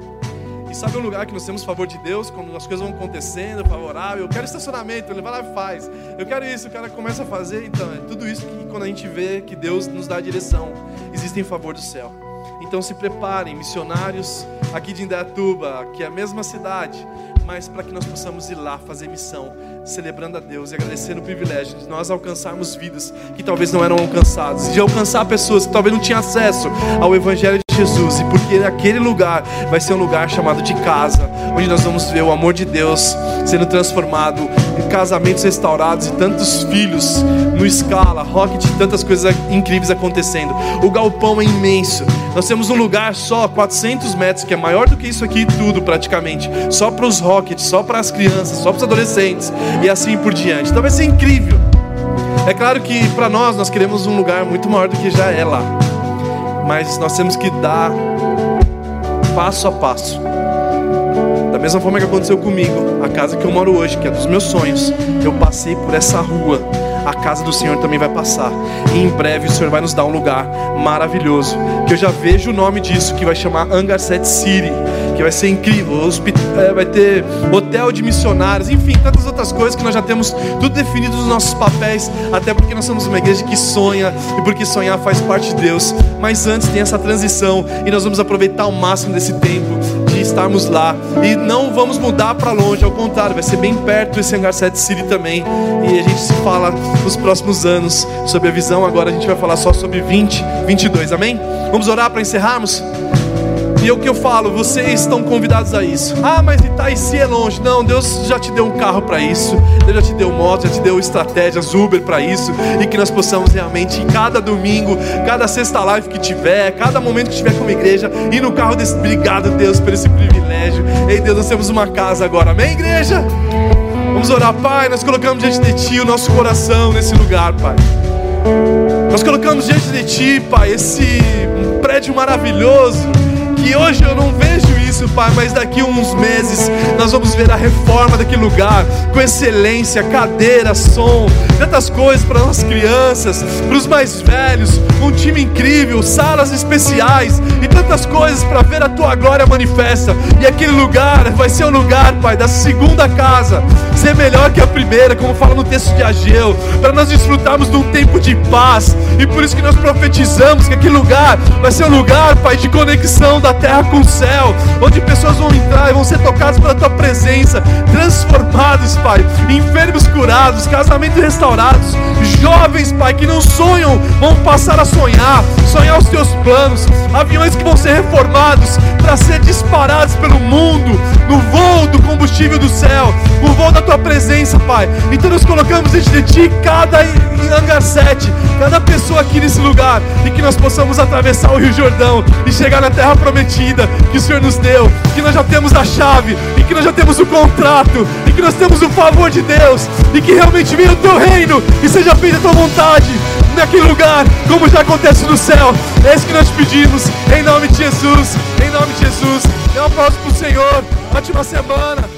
E sabe um lugar que nós temos favor de Deus, quando as coisas vão acontecendo, favorável, eu quero estacionamento, ele vai lá e faz. Eu quero isso, o cara começa a fazer, então, é tudo isso que quando a gente vê que Deus nos dá a direção, existe em favor do céu. Então se preparem, missionários aqui de Indaiatuba, que é a mesma cidade, mas para que nós possamos ir lá fazer missão, celebrando a Deus e agradecendo o privilégio de nós alcançarmos vidas que talvez não eram alcançadas, de alcançar pessoas que talvez não tinham acesso ao Evangelho de Jesus, e porque aquele lugar vai ser um lugar chamado de casa, onde nós vamos ver o amor de Deus sendo transformado em casamentos restaurados e tantos filhos no escala, rocket, tantas coisas incríveis acontecendo. O galpão é imenso. Nós temos um lugar só, 400 metros, que é maior do que isso aqui tudo praticamente, só para os rockets, só para as crianças, só para os adolescentes e assim por diante. Então vai ser incrível. É claro que para nós nós queremos um lugar muito maior do que já é lá. Mas nós temos que dar passo a passo. Mesma forma que aconteceu comigo, a casa que eu moro hoje, que é dos meus sonhos, eu passei por essa rua. A casa do Senhor também vai passar. E em breve o Senhor vai nos dar um lugar maravilhoso. Que eu já vejo o nome disso, que vai chamar Angarset City que vai ser incrível. É, vai ter hotel de missionários, enfim, tantas outras coisas que nós já temos tudo definido nos nossos papéis, até porque nós somos uma igreja que sonha e porque sonhar faz parte de Deus. Mas antes tem essa transição e nós vamos aproveitar o máximo desse tempo estarmos lá e não vamos mudar para longe, ao contrário, vai ser bem perto esse Hangar 7 City também. E a gente se fala nos próximos anos sobre a visão. Agora a gente vai falar só sobre 20, 22, amém? Vamos orar para encerrarmos? E é o que eu falo, vocês estão convidados a isso. Ah, mas Itaici é longe. Não, Deus já te deu um carro para isso. Deus já te deu moto, já te deu estratégias Uber para isso. E que nós possamos realmente, em cada domingo, cada sexta live que tiver, cada momento que tiver como igreja, ir no carro desse. Obrigado, Deus, por esse privilégio. Ei, Deus, nós temos uma casa agora. Amém, igreja? Vamos orar, Pai. Nós colocamos diante de Ti o nosso coração nesse lugar, Pai. Nós colocamos diante de Ti, Pai, esse prédio maravilhoso que hoje eu não vejo isso, Pai, mas daqui a uns meses nós vamos ver a reforma daquele lugar com excelência, cadeira, som, tantas coisas para as crianças, para os mais velhos, um time incrível, salas especiais e tantas coisas para ver a tua glória manifesta. E aquele lugar vai ser o lugar, Pai, da segunda casa, ser melhor que a primeira, como fala no texto de Ageu, para nós desfrutarmos de um tempo de paz. E por isso que nós profetizamos que aquele lugar vai ser um lugar, Pai, de conexão da terra com o céu, onde pessoas vão entrar e vão ser tocadas pela tua presença, transformados, Pai, enfermos curados, casamentos restaurados, jovens, Pai, que não sonham, vão passar a sonhar, sonhar os teus planos, aviões que vão ser reformados para ser disparados pelo mundo, no voo do combustível do céu, o voo da tua presença, Pai. Então nós colocamos diante de ti cada hangar 7, cada pessoa aqui nesse lugar, e que nós possamos atravessar o Rio Jordão e chegar na terra prometida que o Senhor nos que nós já temos a chave, e que nós já temos o contrato, e que nós temos o favor de Deus, e que realmente venha o teu reino e seja feita a tua vontade naquele lugar, como já acontece no céu. É isso que nós pedimos, em nome de Jesus, em nome de Jesus. Dê um aplauso para o Senhor. Ótima semana.